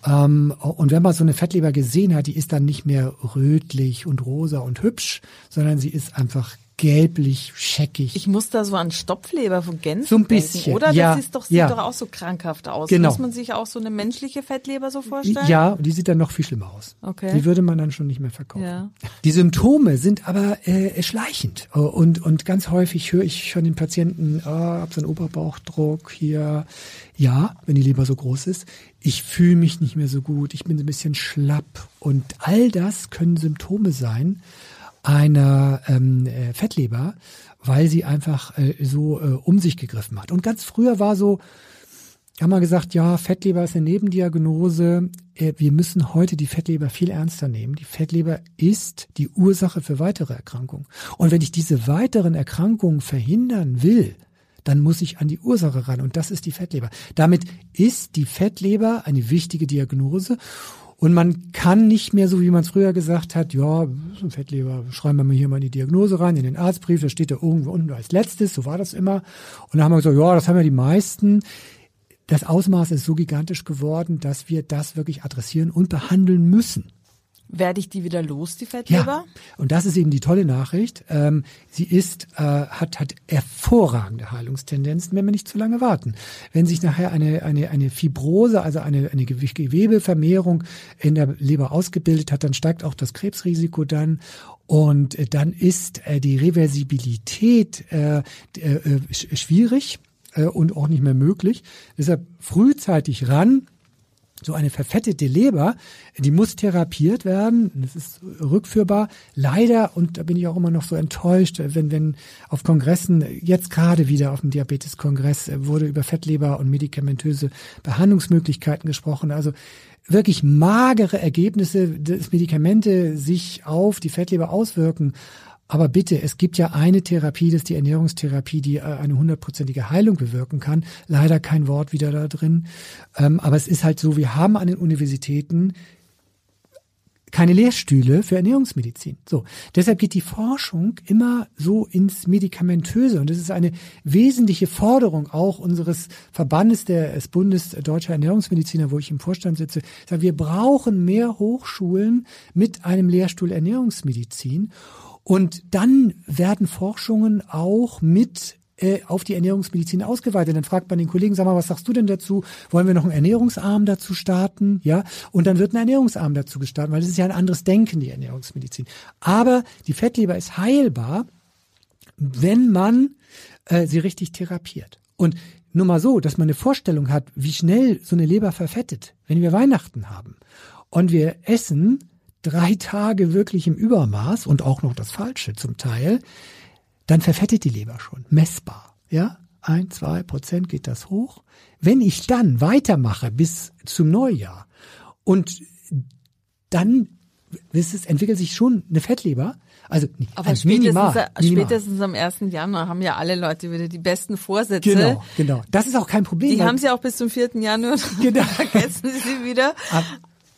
ähm, und wenn man so eine Fettleber gesehen hat, die ist dann nicht mehr rötlich und rosa und hübsch, sondern sie ist einfach gelblich, scheckig. Ich muss da so an Stopfleber von Gänsen So ein bisschen, denken, oder? ja, das ist doch, sieht ja. doch auch so krankhaft aus. Genau. Muss man sich auch so eine menschliche Fettleber so vorstellen? Ja, die sieht dann noch viel schlimmer aus. Okay. Die würde man dann schon nicht mehr verkaufen. Ja. Die Symptome sind aber äh, schleichend Äh, und und ganz häufig höre ich von den Patienten, ah, hab so einen Oberbauchdruck hier. Ja, wenn die Leber so groß ist, ich fühle mich nicht mehr so gut, ich bin so ein bisschen schlapp und all das können Symptome sein einer ähm, äh, Fettleber, weil sie einfach äh, so äh, um sich gegriffen hat. Und ganz früher war so, haben wir gesagt, ja, Fettleber ist eine Nebendiagnose. Äh, Wir müssen heute die Fettleber viel ernster nehmen. Die Fettleber ist die Ursache für weitere Erkrankungen. Und wenn ich diese weiteren Erkrankungen verhindern will, dann muss ich an die Ursache ran. Und das ist die Fettleber. Damit ist die Fettleber eine wichtige Diagnose. Und man kann nicht mehr, so wie man es früher gesagt hat, ja, Fettleber, schreiben wir mal hier mal die Diagnose rein, in den Arztbrief, da steht da irgendwo unten als letztes, so war das immer. Und dann haben wir gesagt, ja, das haben ja die meisten. Das Ausmaß ist so gigantisch geworden, dass wir das wirklich adressieren und behandeln müssen. Werde ich die wieder los, die Fettleber? Ja, und das ist eben die tolle Nachricht. Ähm, sie ist, äh, hat, hat hervorragende Heilungstendenzen, wenn wir nicht zu lange warten. Wenn sich nachher eine, eine, eine Fibrose, also eine, eine Gew- Gewebevermehrung in der Leber ausgebildet hat, dann steigt auch das Krebsrisiko dann. Und äh, dann ist äh, die Reversibilität äh, äh, sch- schwierig äh, und auch nicht mehr möglich. Deshalb frühzeitig ran, so eine verfettete Leber, die muss therapiert werden. Das ist rückführbar. Leider, und da bin ich auch immer noch so enttäuscht, wenn, wenn auf Kongressen, jetzt gerade wieder auf dem Diabeteskongress, äh, wurde über Fettleber und medikamentöse Behandlungsmöglichkeiten gesprochen. Also wirklich magere Ergebnisse, dass Medikamente sich auf die Fettleber auswirken. Aber bitte, es gibt ja eine Therapie, das ist die Ernährungstherapie, die äh, eine hundertprozentige Heilung bewirken kann. Leider kein Wort wieder da drin. Ähm, aber es ist halt so, wir haben an den Universitäten keine Lehrstühle für Ernährungsmedizin. So, deshalb geht die Forschung immer so ins Medikamentöse und das ist eine wesentliche Forderung auch unseres Verbandes der, des Bundes Deutscher Ernährungsmediziner, wo ich im Vorstand sitze. Wir brauchen mehr Hochschulen mit einem Lehrstuhl Ernährungsmedizin und dann werden Forschungen auch mit äh, auf die Ernährungsmedizin ausgeweitet. Dann fragt man den Kollegen, sag mal, was sagst du denn dazu? Wollen wir noch einen Ernährungsarm dazu starten? Ja, und dann wird ein Ernährungsarm dazu gestartet, weil das ist ja ein anderes Denken, die Ernährungsmedizin. Aber die Fettleber ist heilbar, wenn man äh, sie richtig therapiert. Und nur mal so, dass man eine Vorstellung hat, wie schnell so eine Leber verfettet, wenn wir Weihnachten haben und wir essen drei Tage wirklich im Übermaß und auch noch das Falsche zum Teil, dann verfettet die Leber schon, messbar. Ja, ein, zwei Prozent geht das hoch. Wenn ich dann weitermache bis zum Neujahr und dann wisst es, entwickelt sich schon eine Fettleber, also Aber ein spätestens, minimal, spätestens am 1. Januar haben ja alle Leute wieder die besten Vorsätze. Genau, genau. Das ist auch kein Problem. Die haben sie auch bis zum 4. Januar. Genau. Vergessen sie sie wieder. Aber,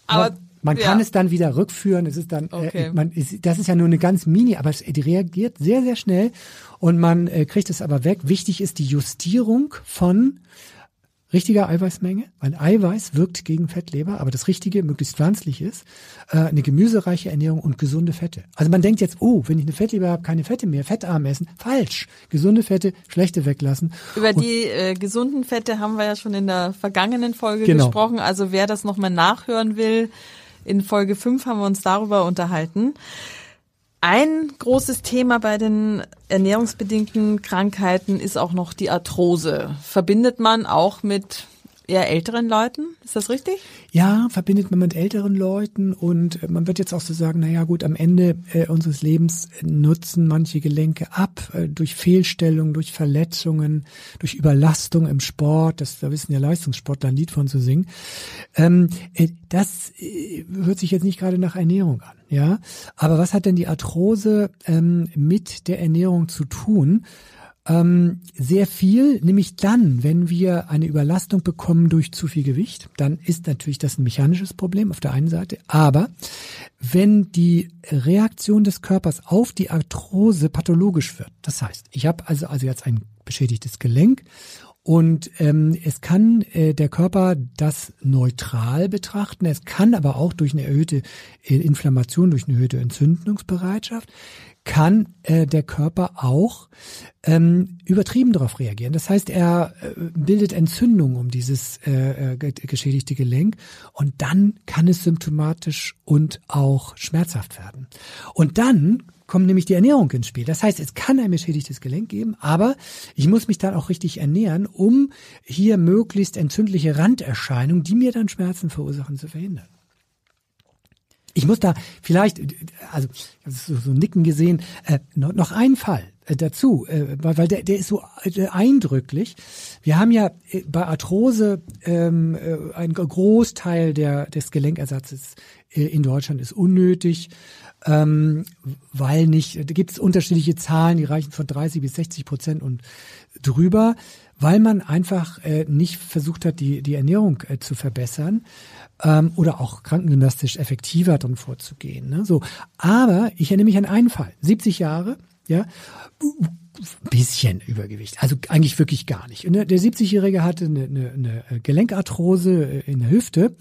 Aber man ja. kann es dann wieder rückführen. Es ist dann, Okay. äh, man, ist, das ist ja nur eine ganz mini, aber es die reagiert sehr, sehr schnell und man äh, kriegt es aber weg. Wichtig ist die Justierung von richtiger Eiweißmenge, weil Eiweiß wirkt gegen Fettleber, aber das Richtige, möglichst pflanzlich ist, äh, eine gemüsereiche Ernährung und gesunde Fette. Also man denkt jetzt, oh, wenn ich eine Fettleber habe, keine Fette mehr, fettarm essen. Falsch. Gesunde Fette, schlechte weglassen. Über Und- die äh, gesunden Fette haben wir ja schon in der vergangenen Folge Genau. gesprochen. Also wer das nochmal nachhören will, in Folge 5 haben wir uns darüber unterhalten. Ein großes Thema bei den ernährungsbedingten Krankheiten ist auch noch die Arthrose. Verbindet man auch mit eher älteren Leuten? Ist das richtig? Ja, verbindet man mit älteren Leuten und äh, man wird jetzt auch so sagen, naja gut, am Ende äh, unseres Lebens äh, nutzen manche Gelenke ab äh, durch Fehlstellungen, durch Verletzungen, durch Überlastung im Sport. Das, da wissen ja Leistungssportler ein Lied von zu singen. Ähm, äh, das äh, hört sich jetzt nicht gerade nach Ernährung an, ja. Aber was hat denn die Arthrose ähm, mit der Ernährung zu tun? Ähm, sehr viel, nämlich dann, wenn wir eine Überlastung bekommen durch zu viel Gewicht, dann ist natürlich das ein mechanisches Problem auf der einen Seite, aber wenn die Reaktion des Körpers auf die Arthrose pathologisch wird, das heißt, ich habe also, also jetzt ein beschädigtes Gelenk Und ähm, es kann äh, der Körper das neutral betrachten. Es kann aber auch durch eine erhöhte äh, Inflammation, durch eine erhöhte Entzündungsbereitschaft, kann äh, der Körper auch ähm, übertrieben darauf reagieren. Das heißt, er äh, bildet Entzündung um dieses äh, äh geschädigte Gelenk und dann kann es symptomatisch und auch schmerzhaft werden. Und dann kommt nämlich die Ernährung ins Spiel. Das heißt, es kann ein beschädigtes Gelenk geben, aber ich muss mich dann auch richtig ernähren, um hier möglichst entzündliche Randerscheinungen, die mir dann Schmerzen verursachen, zu verhindern. Ich muss da vielleicht, also so, so Nicken gesehen, äh, noch, noch einen Fall äh, dazu, äh, weil der, der ist so äh, eindrücklich. Wir haben ja äh, bei Arthrose ähm, äh, ein Großteil der, des Gelenkersatzes äh, in Deutschland ist unnötig, ähm, weil nicht, da gibt es unterschiedliche Zahlen, die reichen von 30 bis 60 Prozent und drüber, weil man einfach äh, nicht versucht hat, die, die Ernährung äh, zu verbessern ähm, oder auch krankengymnastisch effektiver drin vorzugehen. Ne? So, aber ich erinnere mich an einen Fall, 70 Jahre, ja, bisschen Übergewicht, also eigentlich wirklich gar nicht. Und der 70-Jährige hatte eine, eine, eine Gelenkarthrose in der Hüfte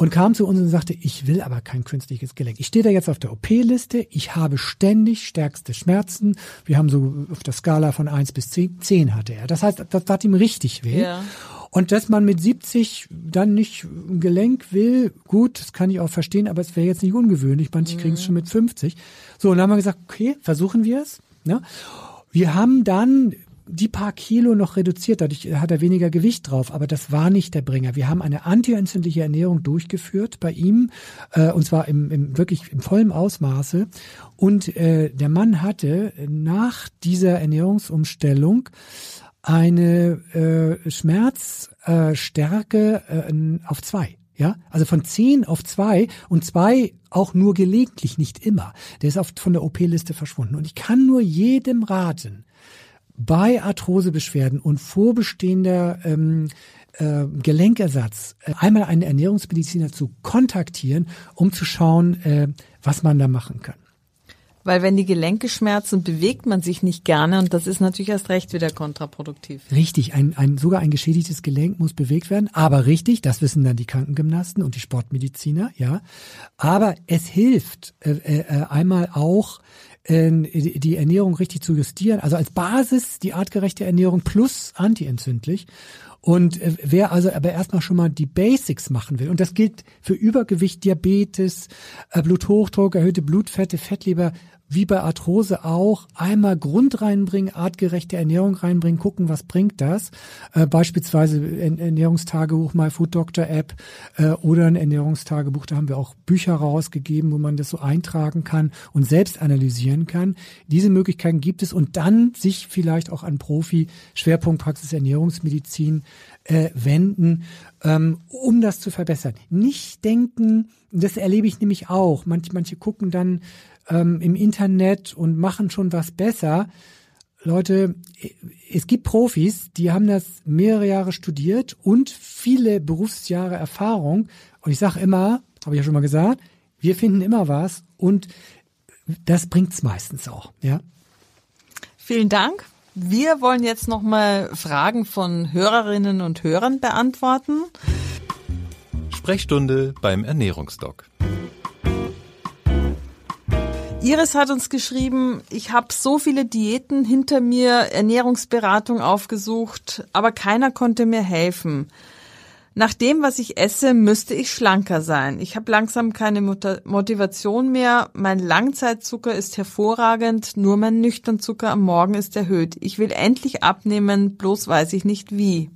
und kam zu uns und sagte, ich will aber kein künstliches Gelenk. Ich stehe da jetzt auf der OP-Liste, ich habe ständig stärkste Schmerzen. Wir haben so auf der Skala von eins bis zehn, zehn hatte er. Das heißt, das tat ihm richtig weh. Ja. Und dass man mit 70 dann nicht ein Gelenk will, gut, das kann ich auch verstehen, aber es wäre jetzt nicht ungewöhnlich. Manche mhm. kriegen es schon mit 50. So, und dann haben wir gesagt, okay, versuchen wir es. Ne? Wir haben dann die paar Kilo noch reduziert, dadurch hat er weniger Gewicht drauf, aber das war nicht der Bringer. Wir haben eine antientzündliche Ernährung durchgeführt bei ihm, äh, und zwar im, im wirklich im vollen Ausmaße. Und äh, der Mann hatte nach dieser Ernährungsumstellung eine äh, Schmerzstärke äh, äh, auf zwei. Ja, also von zehn auf zwei und zwei auch nur gelegentlich, nicht immer. Der ist oft von der OP-Liste verschwunden. Und ich kann nur jedem raten, bei Arthrosebeschwerden und vorbestehender ähm, äh, Gelenkersatz äh, einmal einen Ernährungsmediziner zu kontaktieren, um zu schauen, äh, was man da machen kann. Weil wenn die Gelenke schmerzen, bewegt man sich nicht gerne und das ist natürlich erst recht wieder kontraproduktiv. Richtig, ein, ein, sogar ein geschädigtes Gelenk muss bewegt werden, aber richtig, das wissen dann die Krankengymnasten und die Sportmediziner, ja. Aber es hilft äh, äh, einmal auch, äh, die Ernährung richtig zu justieren. Also als Basis die artgerechte Ernährung plus antientzündlich. Und äh, wer also aber erstmal schon mal die Basics machen will, und das gilt für Übergewicht, Diabetes, äh, Bluthochdruck, erhöhte Blutfette, Fettleber, wie bei Arthrose auch, einmal Grund reinbringen, artgerechte Ernährung reinbringen, gucken, was bringt das. Äh, beispielsweise Ernährungstagebuch, My Food Doctor App äh, oder ein Ernährungstagebuch, da haben wir auch Bücher rausgegeben, wo man das so eintragen kann und selbst analysieren kann. Diese Möglichkeiten gibt es und dann sich vielleicht auch an Profi, Schwerpunkt Praxis Ernährungsmedizin äh, wenden, ähm, um das zu verbessern. Nicht denken, das erlebe ich nämlich auch. Manche, manche gucken dann ähm, im Internet und machen schon was besser. Leute, es gibt Profis, die haben das mehrere Jahre studiert und viele Berufsjahre Erfahrung. Und ich sage immer, habe ich ja schon mal gesagt, wir finden immer was und das bringt's meistens auch. Ja. Vielen Dank. Wir wollen jetzt nochmal Fragen von Hörerinnen und Hörern beantworten. Sprechstunde beim Ernährungsdoc. Iris hat uns geschrieben, ich habe so viele Diäten hinter mir, Ernährungsberatung aufgesucht, aber keiner konnte mir helfen. Nach dem, was ich esse, müsste ich schlanker sein. Ich habe langsam keine Motivation mehr. Mein Langzeitzucker ist hervorragend, nur mein Nüchternzucker am Morgen ist erhöht. Ich will endlich abnehmen, bloß weiß ich nicht wie.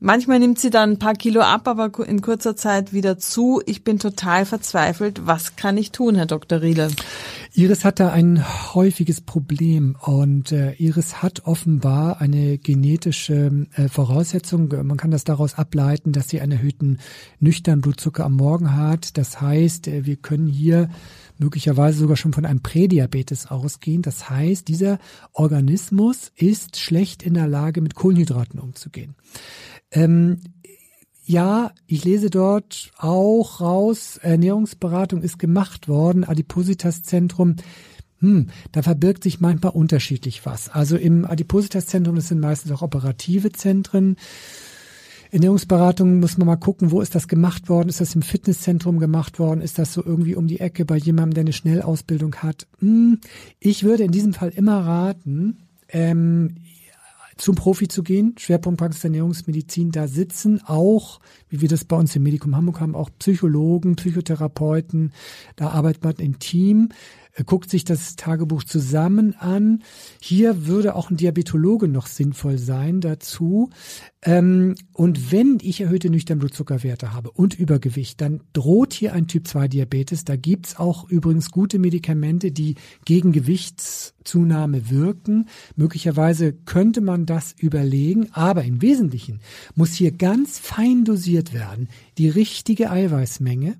Manchmal nimmt sie dann ein paar Kilo ab, aber in kurzer Zeit wieder zu. Ich bin total verzweifelt. Was kann ich tun, Herr Dr. Riele? Iris hat da ein häufiges Problem und äh, Iris hat offenbar eine genetische äh, Voraussetzung. Man kann das daraus ableiten, dass sie einen erhöhten nüchternen Blutzucker am Morgen hat. Das heißt, äh, wir können hier möglicherweise sogar schon von einem Prädiabetes ausgehen. Das heißt, dieser Organismus ist schlecht in der Lage, mit Kohlenhydraten umzugehen. Ähm, ja, ich lese dort auch raus, Ernährungsberatung ist gemacht worden, Adipositas-Zentrum. hm, da verbirgt sich manchmal unterschiedlich was. Also im Adipositas-Zentrum, das sind meistens auch operative Zentren. Ernährungsberatung muss man mal gucken, wo ist das gemacht worden? Ist das im Fitnesszentrum gemacht worden? Ist das so irgendwie um die Ecke bei jemandem, der eine Schnellausbildung hat? Hm, ich würde in diesem Fall immer raten, ähm, zum Profi zu gehen, Schwerpunkt Ernährungsmedizin, da sitzen auch, wie wir das bei uns im Medikum Hamburg haben, auch Psychologen, Psychotherapeuten, da arbeitet man im Team guckt sich das Tagebuch zusammen an. Hier würde auch ein Diabetologe noch sinnvoll sein dazu. Ähm, und wenn ich erhöhte nüchtern Blutzuckerwerte habe und Übergewicht, dann droht hier ein Typ-2-Diabetes. Da gibt's auch übrigens gute Medikamente, die gegen Gewichtszunahme wirken. Möglicherweise könnte man das überlegen, aber im Wesentlichen muss hier ganz fein dosiert werden die richtige Eiweißmenge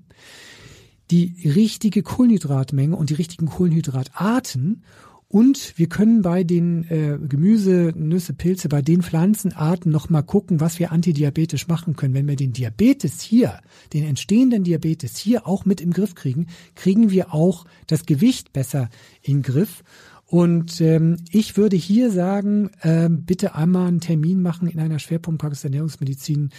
die richtige Kohlenhydratmenge und die richtigen Kohlenhydratarten und wir können bei den äh, Gemüse, Nüsse, Pilze, bei den Pflanzenarten nochmal gucken, was wir antidiabetisch machen können. Wenn wir den Diabetes hier, den entstehenden Diabetes hier auch mit im Griff kriegen, kriegen wir auch das Gewicht besser in Griff. Und ähm, ich würde hier sagen, ähm, bitte einmal einen Termin machen in einer Schwerpunktpraxis Ernährungsmedizin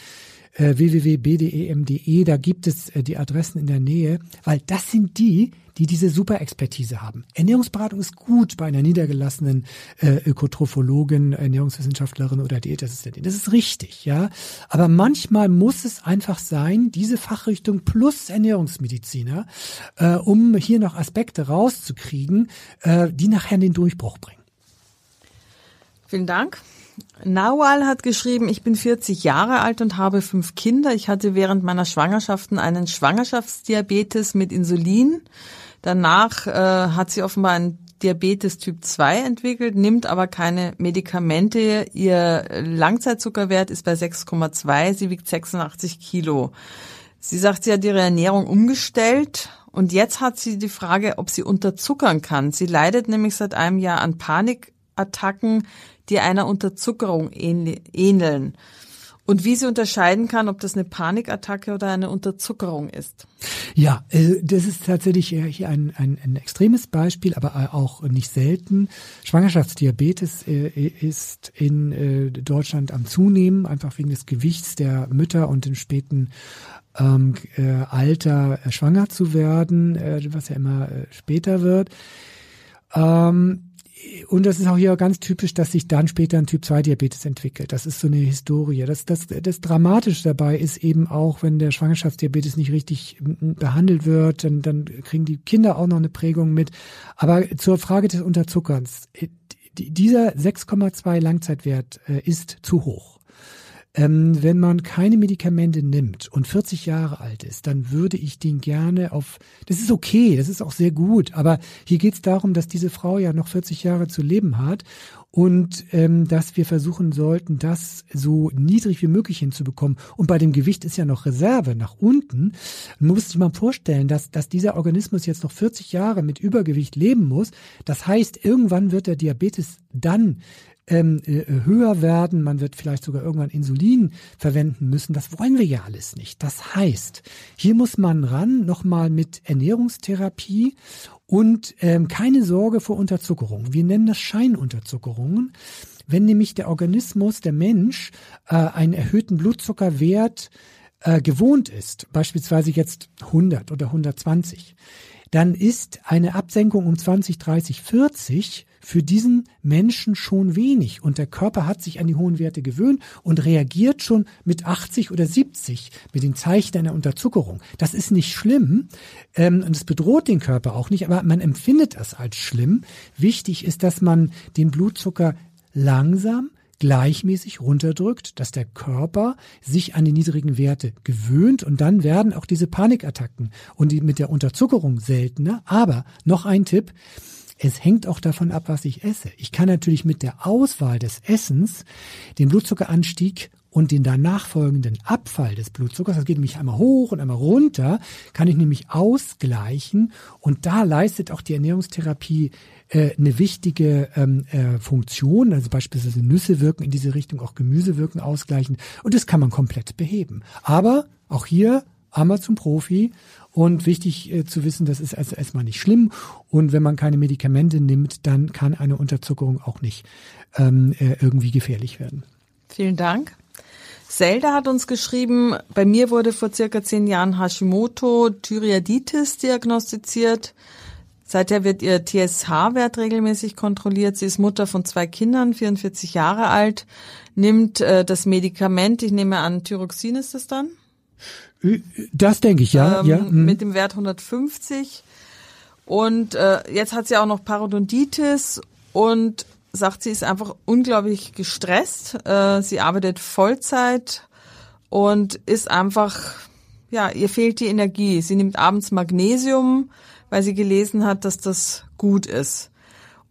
äh, www.bdem.de, da gibt es äh, die Adressen in der Nähe, weil das sind die, die diese super Expertise haben. Ernährungsberatung ist gut bei einer niedergelassenen äh, Ökotrophologin, Ernährungswissenschaftlerin oder Diätassistentin. Das ist richtig, ja. Aber manchmal muss es einfach sein, diese Fachrichtung plus Ernährungsmediziner, äh, um hier noch Aspekte rauszukriegen, äh, die nachher den Durchbruch bringen. Vielen Dank. Nawal hat geschrieben, ich bin 40 Jahre alt und habe fünf Kinder. Ich hatte während meiner Schwangerschaften einen Schwangerschaftsdiabetes mit Insulin. Danach äh, hat sie offenbar einen Diabetes Typ 2 entwickelt, nimmt aber keine Medikamente. Ihr Langzeitzuckerwert ist bei 6,2. Sie wiegt 86 Kilo. Sie sagt, sie hat ihre Ernährung umgestellt und jetzt hat sie die Frage, ob sie unterzuckern kann. Sie leidet nämlich seit einem Jahr an Panikattacken, die einer Unterzuckerung ähneln und wie sie unterscheiden kann, ob das eine Panikattacke oder eine Unterzuckerung ist. Ja, äh, das ist tatsächlich hier ein, ein, ein extremes Beispiel, aber auch nicht selten. Schwangerschaftsdiabetes äh, ist in äh, Deutschland am Zunehmen, einfach wegen des Gewichts der Mütter und dem späten ähm, Alter schwanger zu werden, was ja immer später wird. Ähm, und das ist auch hier ganz typisch, dass sich dann später ein Typ-2-Diabetes entwickelt. Das ist so eine Historie. Das, das, das Dramatische dabei ist eben auch, wenn der Schwangerschaftsdiabetes nicht richtig behandelt wird, dann, dann kriegen die Kinder auch noch eine Prägung mit. Aber zur Frage des Unterzuckerns. Äh, dieser 6,2 Langzeitwert äh, ist zu hoch. Ähm, wenn man keine Medikamente nimmt und 40 Jahre alt ist, dann würde ich den gerne auf, das ist okay, das ist auch sehr gut, aber hier geht es darum, dass diese Frau ja noch 40 Jahre zu leben hat und ähm, dass wir versuchen sollten, das so niedrig wie möglich hinzubekommen. Und bei dem Gewicht ist ja noch Reserve nach unten. Man muss sich mal vorstellen, dass, dass dieser Organismus jetzt noch 40 Jahre mit Übergewicht leben muss. Das heißt, irgendwann wird der Diabetes dann ähm, äh, höher werden, man wird vielleicht sogar irgendwann Insulin verwenden müssen. Das wollen wir ja alles nicht. Das heißt, hier muss man ran, nochmal mit Ernährungstherapie und ähm, keine Sorge vor Unterzuckerung. Wir nennen das Scheinunterzuckerungen. Wenn nämlich der Organismus, der Mensch, äh, einen erhöhten Blutzuckerwert äh, gewohnt ist, beispielsweise jetzt 100 oder 120, dann ist eine Absenkung um 20, 30, 40 für diesen Menschen schon wenig. Und der Körper hat sich an die hohen Werte gewöhnt und reagiert schon mit 80 oder 70 mit den Zeichen einer Unterzuckerung. Das ist nicht schlimm ähm, und es bedroht den Körper auch nicht, aber man empfindet es als schlimm. Wichtig ist, dass man den Blutzucker langsam gleichmäßig runterdrückt, dass der Körper sich an die niedrigen Werte gewöhnt und dann werden auch diese Panikattacken und die mit der Unterzuckerung seltener. Aber noch ein Tipp, es hängt auch davon ab, was ich esse. Ich kann natürlich mit der Auswahl des Essens den Blutzuckeranstieg und den danach folgenden Abfall des Blutzuckers, das geht nämlich einmal hoch und einmal runter, kann ich nämlich ausgleichen und da leistet auch die Ernährungstherapie äh, eine wichtige ähm, äh, Funktion, also beispielsweise Nüsse wirken in diese Richtung, auch Gemüse wirken ausgleichend und das kann man komplett beheben. Aber auch hier zum Profi Und wichtig äh, zu wissen, das ist also erstmal nicht schlimm. Und wenn man keine Medikamente nimmt, dann kann eine Unterzuckerung auch nicht ähm, äh, irgendwie gefährlich werden. Vielen Dank. Zelda hat uns geschrieben, bei mir wurde vor circa zehn Jahren Hashimoto Thyreoiditis diagnostiziert. Seither wird ihr TSH-Wert regelmäßig kontrolliert. Sie ist Mutter von zwei Kindern, 44 Jahre alt, nimmt äh, das Medikament, ich nehme an, Thyroxin ist das dann? Das denke ich, ja. Ähm, ja. Mhm. Mit dem Wert 150. Und äh, jetzt hat sie auch noch Parodontitis und sagt, sie ist einfach unglaublich gestresst. Äh, sie arbeitet Vollzeit und ist einfach, ja, ihr fehlt die Energie. Sie nimmt abends Magnesium, weil sie gelesen hat, dass das gut ist.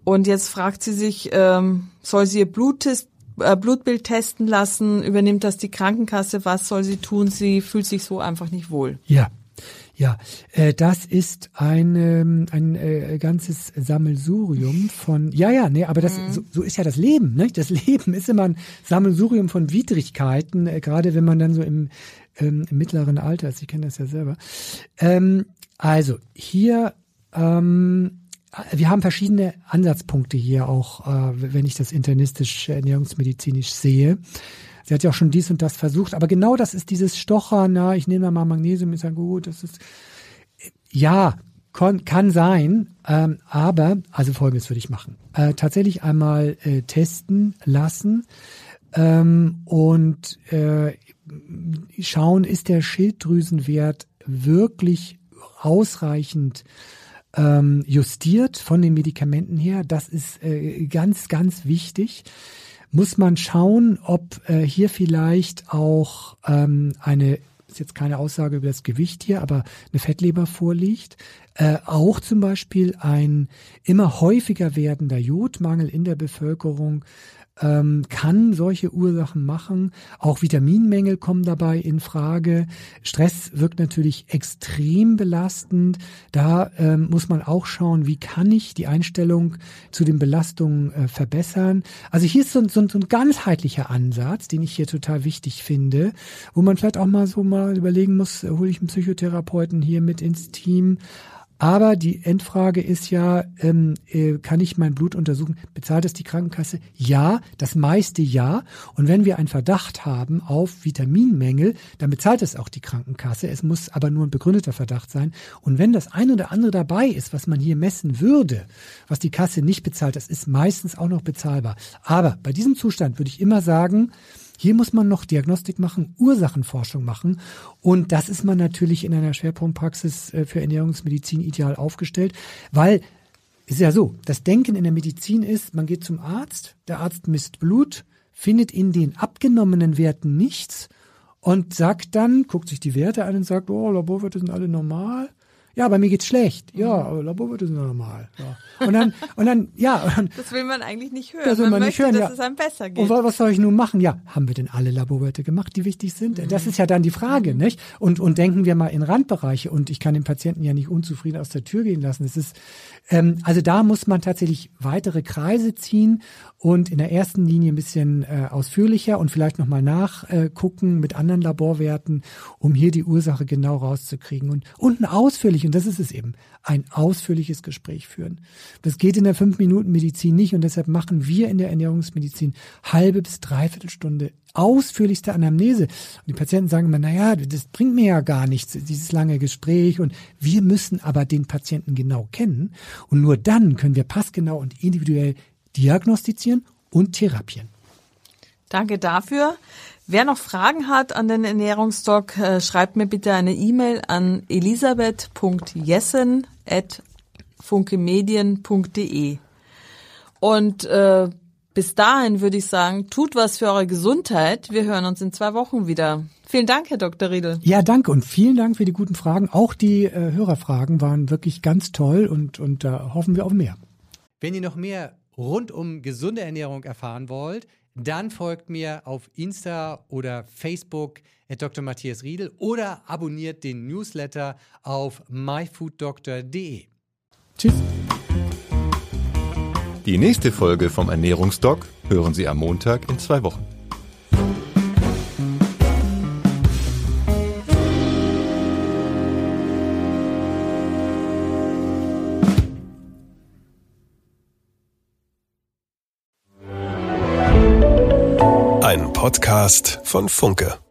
Und jetzt fragt sie sich, ähm, soll sie ihr Bluttest, Blutbild testen lassen? Übernimmt das die Krankenkasse? Was soll sie tun? Sie fühlt sich so einfach nicht wohl. Ja, ja, äh, das ist ein, ähm, ein äh, ganzes Sammelsurium von, ja, ja, nee, aber das, mhm. so, so ist ja das Leben, ne? Das Leben ist immer ein Sammelsurium von Widrigkeiten, äh, gerade wenn man dann so im, ähm, im mittleren Alter ist. Ich kenne das ja selber. Ähm, also, hier, ähm, wir haben verschiedene Ansatzpunkte hier auch, äh, wenn ich das internistisch, ernährungsmedizinisch sehe. Sie hat ja auch schon dies und das versucht, aber genau das ist dieses Stochern, na, ich nehme mal Magnesium, ist ja gut, das ist, ja, kann, kann sein, ähm, aber, also folgendes würde ich machen. Äh, tatsächlich einmal äh, testen lassen ähm, und äh, schauen, ist der Schilddrüsenwert wirklich ausreichend ähm, justiert von den Medikamenten her. Das ist äh, ganz, ganz wichtig muss man schauen, ob äh, hier vielleicht auch ähm, eine ist jetzt keine Aussage über das Gewicht hier, aber eine Fettleber vorliegt. Äh, auch zum Beispiel ein immer häufiger werdender Jodmangel in der Bevölkerung ähm, kann solche Ursachen machen. Auch Vitaminmängel kommen dabei in Frage. Stress wirkt natürlich extrem belastend. Da ähm, muss man auch schauen, wie kann ich die Einstellung zu den Belastungen äh, verbessern. Also hier ist so, so, so ein ganzheitlicher Ansatz, den ich hier total wichtig finde, wo man vielleicht auch mal so mal überlegen muss, äh, hole ich einen Psychotherapeuten hier mit ins Team aber die Endfrage ist ja, ähm, äh, kann ich mein Blut untersuchen? Bezahlt es die Krankenkasse? Ja, das meiste ja. Und wenn wir einen Verdacht haben auf Vitaminmängel, dann bezahlt es auch die Krankenkasse. Es muss aber nur ein begründeter Verdacht sein. Und wenn das ein oder andere dabei ist, was man hier messen würde, was die Kasse nicht bezahlt, das ist meistens auch noch bezahlbar. Aber bei diesem Zustand würde ich immer sagen, hier muss man noch Diagnostik machen, Ursachenforschung machen. Und das ist man natürlich in einer Schwerpunktpraxis äh, für Ernährungsmedizin ideal aufgestellt, weil ist ja so, das Denken in der Medizin ist, man geht zum Arzt, der Arzt misst Blut, findet in den abgenommenen Werten nichts und sagt dann, guckt sich die Werte an und sagt, oh, Laborwerte sind alle normal ja, bei mir geht's schlecht. Ja, mhm. aber Laborwerte sind normal. Ja. Und dann, und dann, ja. Und das will man eigentlich nicht hören. Das will man, man nicht hören, dass ja. es einem besser geht. Und was soll ich nun machen? Ja, haben wir denn alle Laborwerte gemacht, die wichtig sind? Mhm. Das ist ja dann die Frage, mhm. nicht? Und, und denken wir mal in Randbereiche. Und ich kann den Patienten ja nicht unzufrieden aus der Tür gehen lassen. Es ist, ähm, also da muss man tatsächlich weitere Kreise ziehen und in der ersten Linie ein bisschen äh, ausführlicher und vielleicht nochmal nachgucken mit anderen Laborwerten, um hier die Ursache genau rauszukriegen. Und, und ein ausführlich, und das ist es eben, ein ausführliches Gespräch führen. Das geht in der Fünf-Minuten-Medizin nicht und deshalb machen wir in der Ernährungsmedizin halbe bis dreiviertel Stunde ausführlichste Anamnese. Und die Patienten sagen immer, naja, das bringt mir ja gar nichts, dieses lange Gespräch. Und wir müssen aber den Patienten genau kennen. Und nur dann können wir passgenau und individuell diagnostizieren und therapieren. Danke dafür. Wer noch Fragen hat an den Ernährungsdoc, äh, schreibt mir bitte eine E-Mail an elisabeth.jessen.funkemedien.de. Und äh, bis dahin würde ich sagen, tut was für eure Gesundheit. Wir hören uns in zwei Wochen wieder. Vielen Dank, Herr Dr. Riedel. Ja, danke und vielen Dank für die guten Fragen. Auch die äh, Hörerfragen waren wirklich ganz toll und, und da hoffen wir auf mehr. Wenn ihr noch mehr rund um gesunde Ernährung erfahren wollt, dann folgt mir auf Insta oder Facebook at Dr. Matthias Riedel oder abonniert den Newsletter auf myfooddoctor.de. Tschüss. Die nächste Folge vom Ernährungsdoc hören Sie am Montag in zwei Wochen. Podcast von Funke.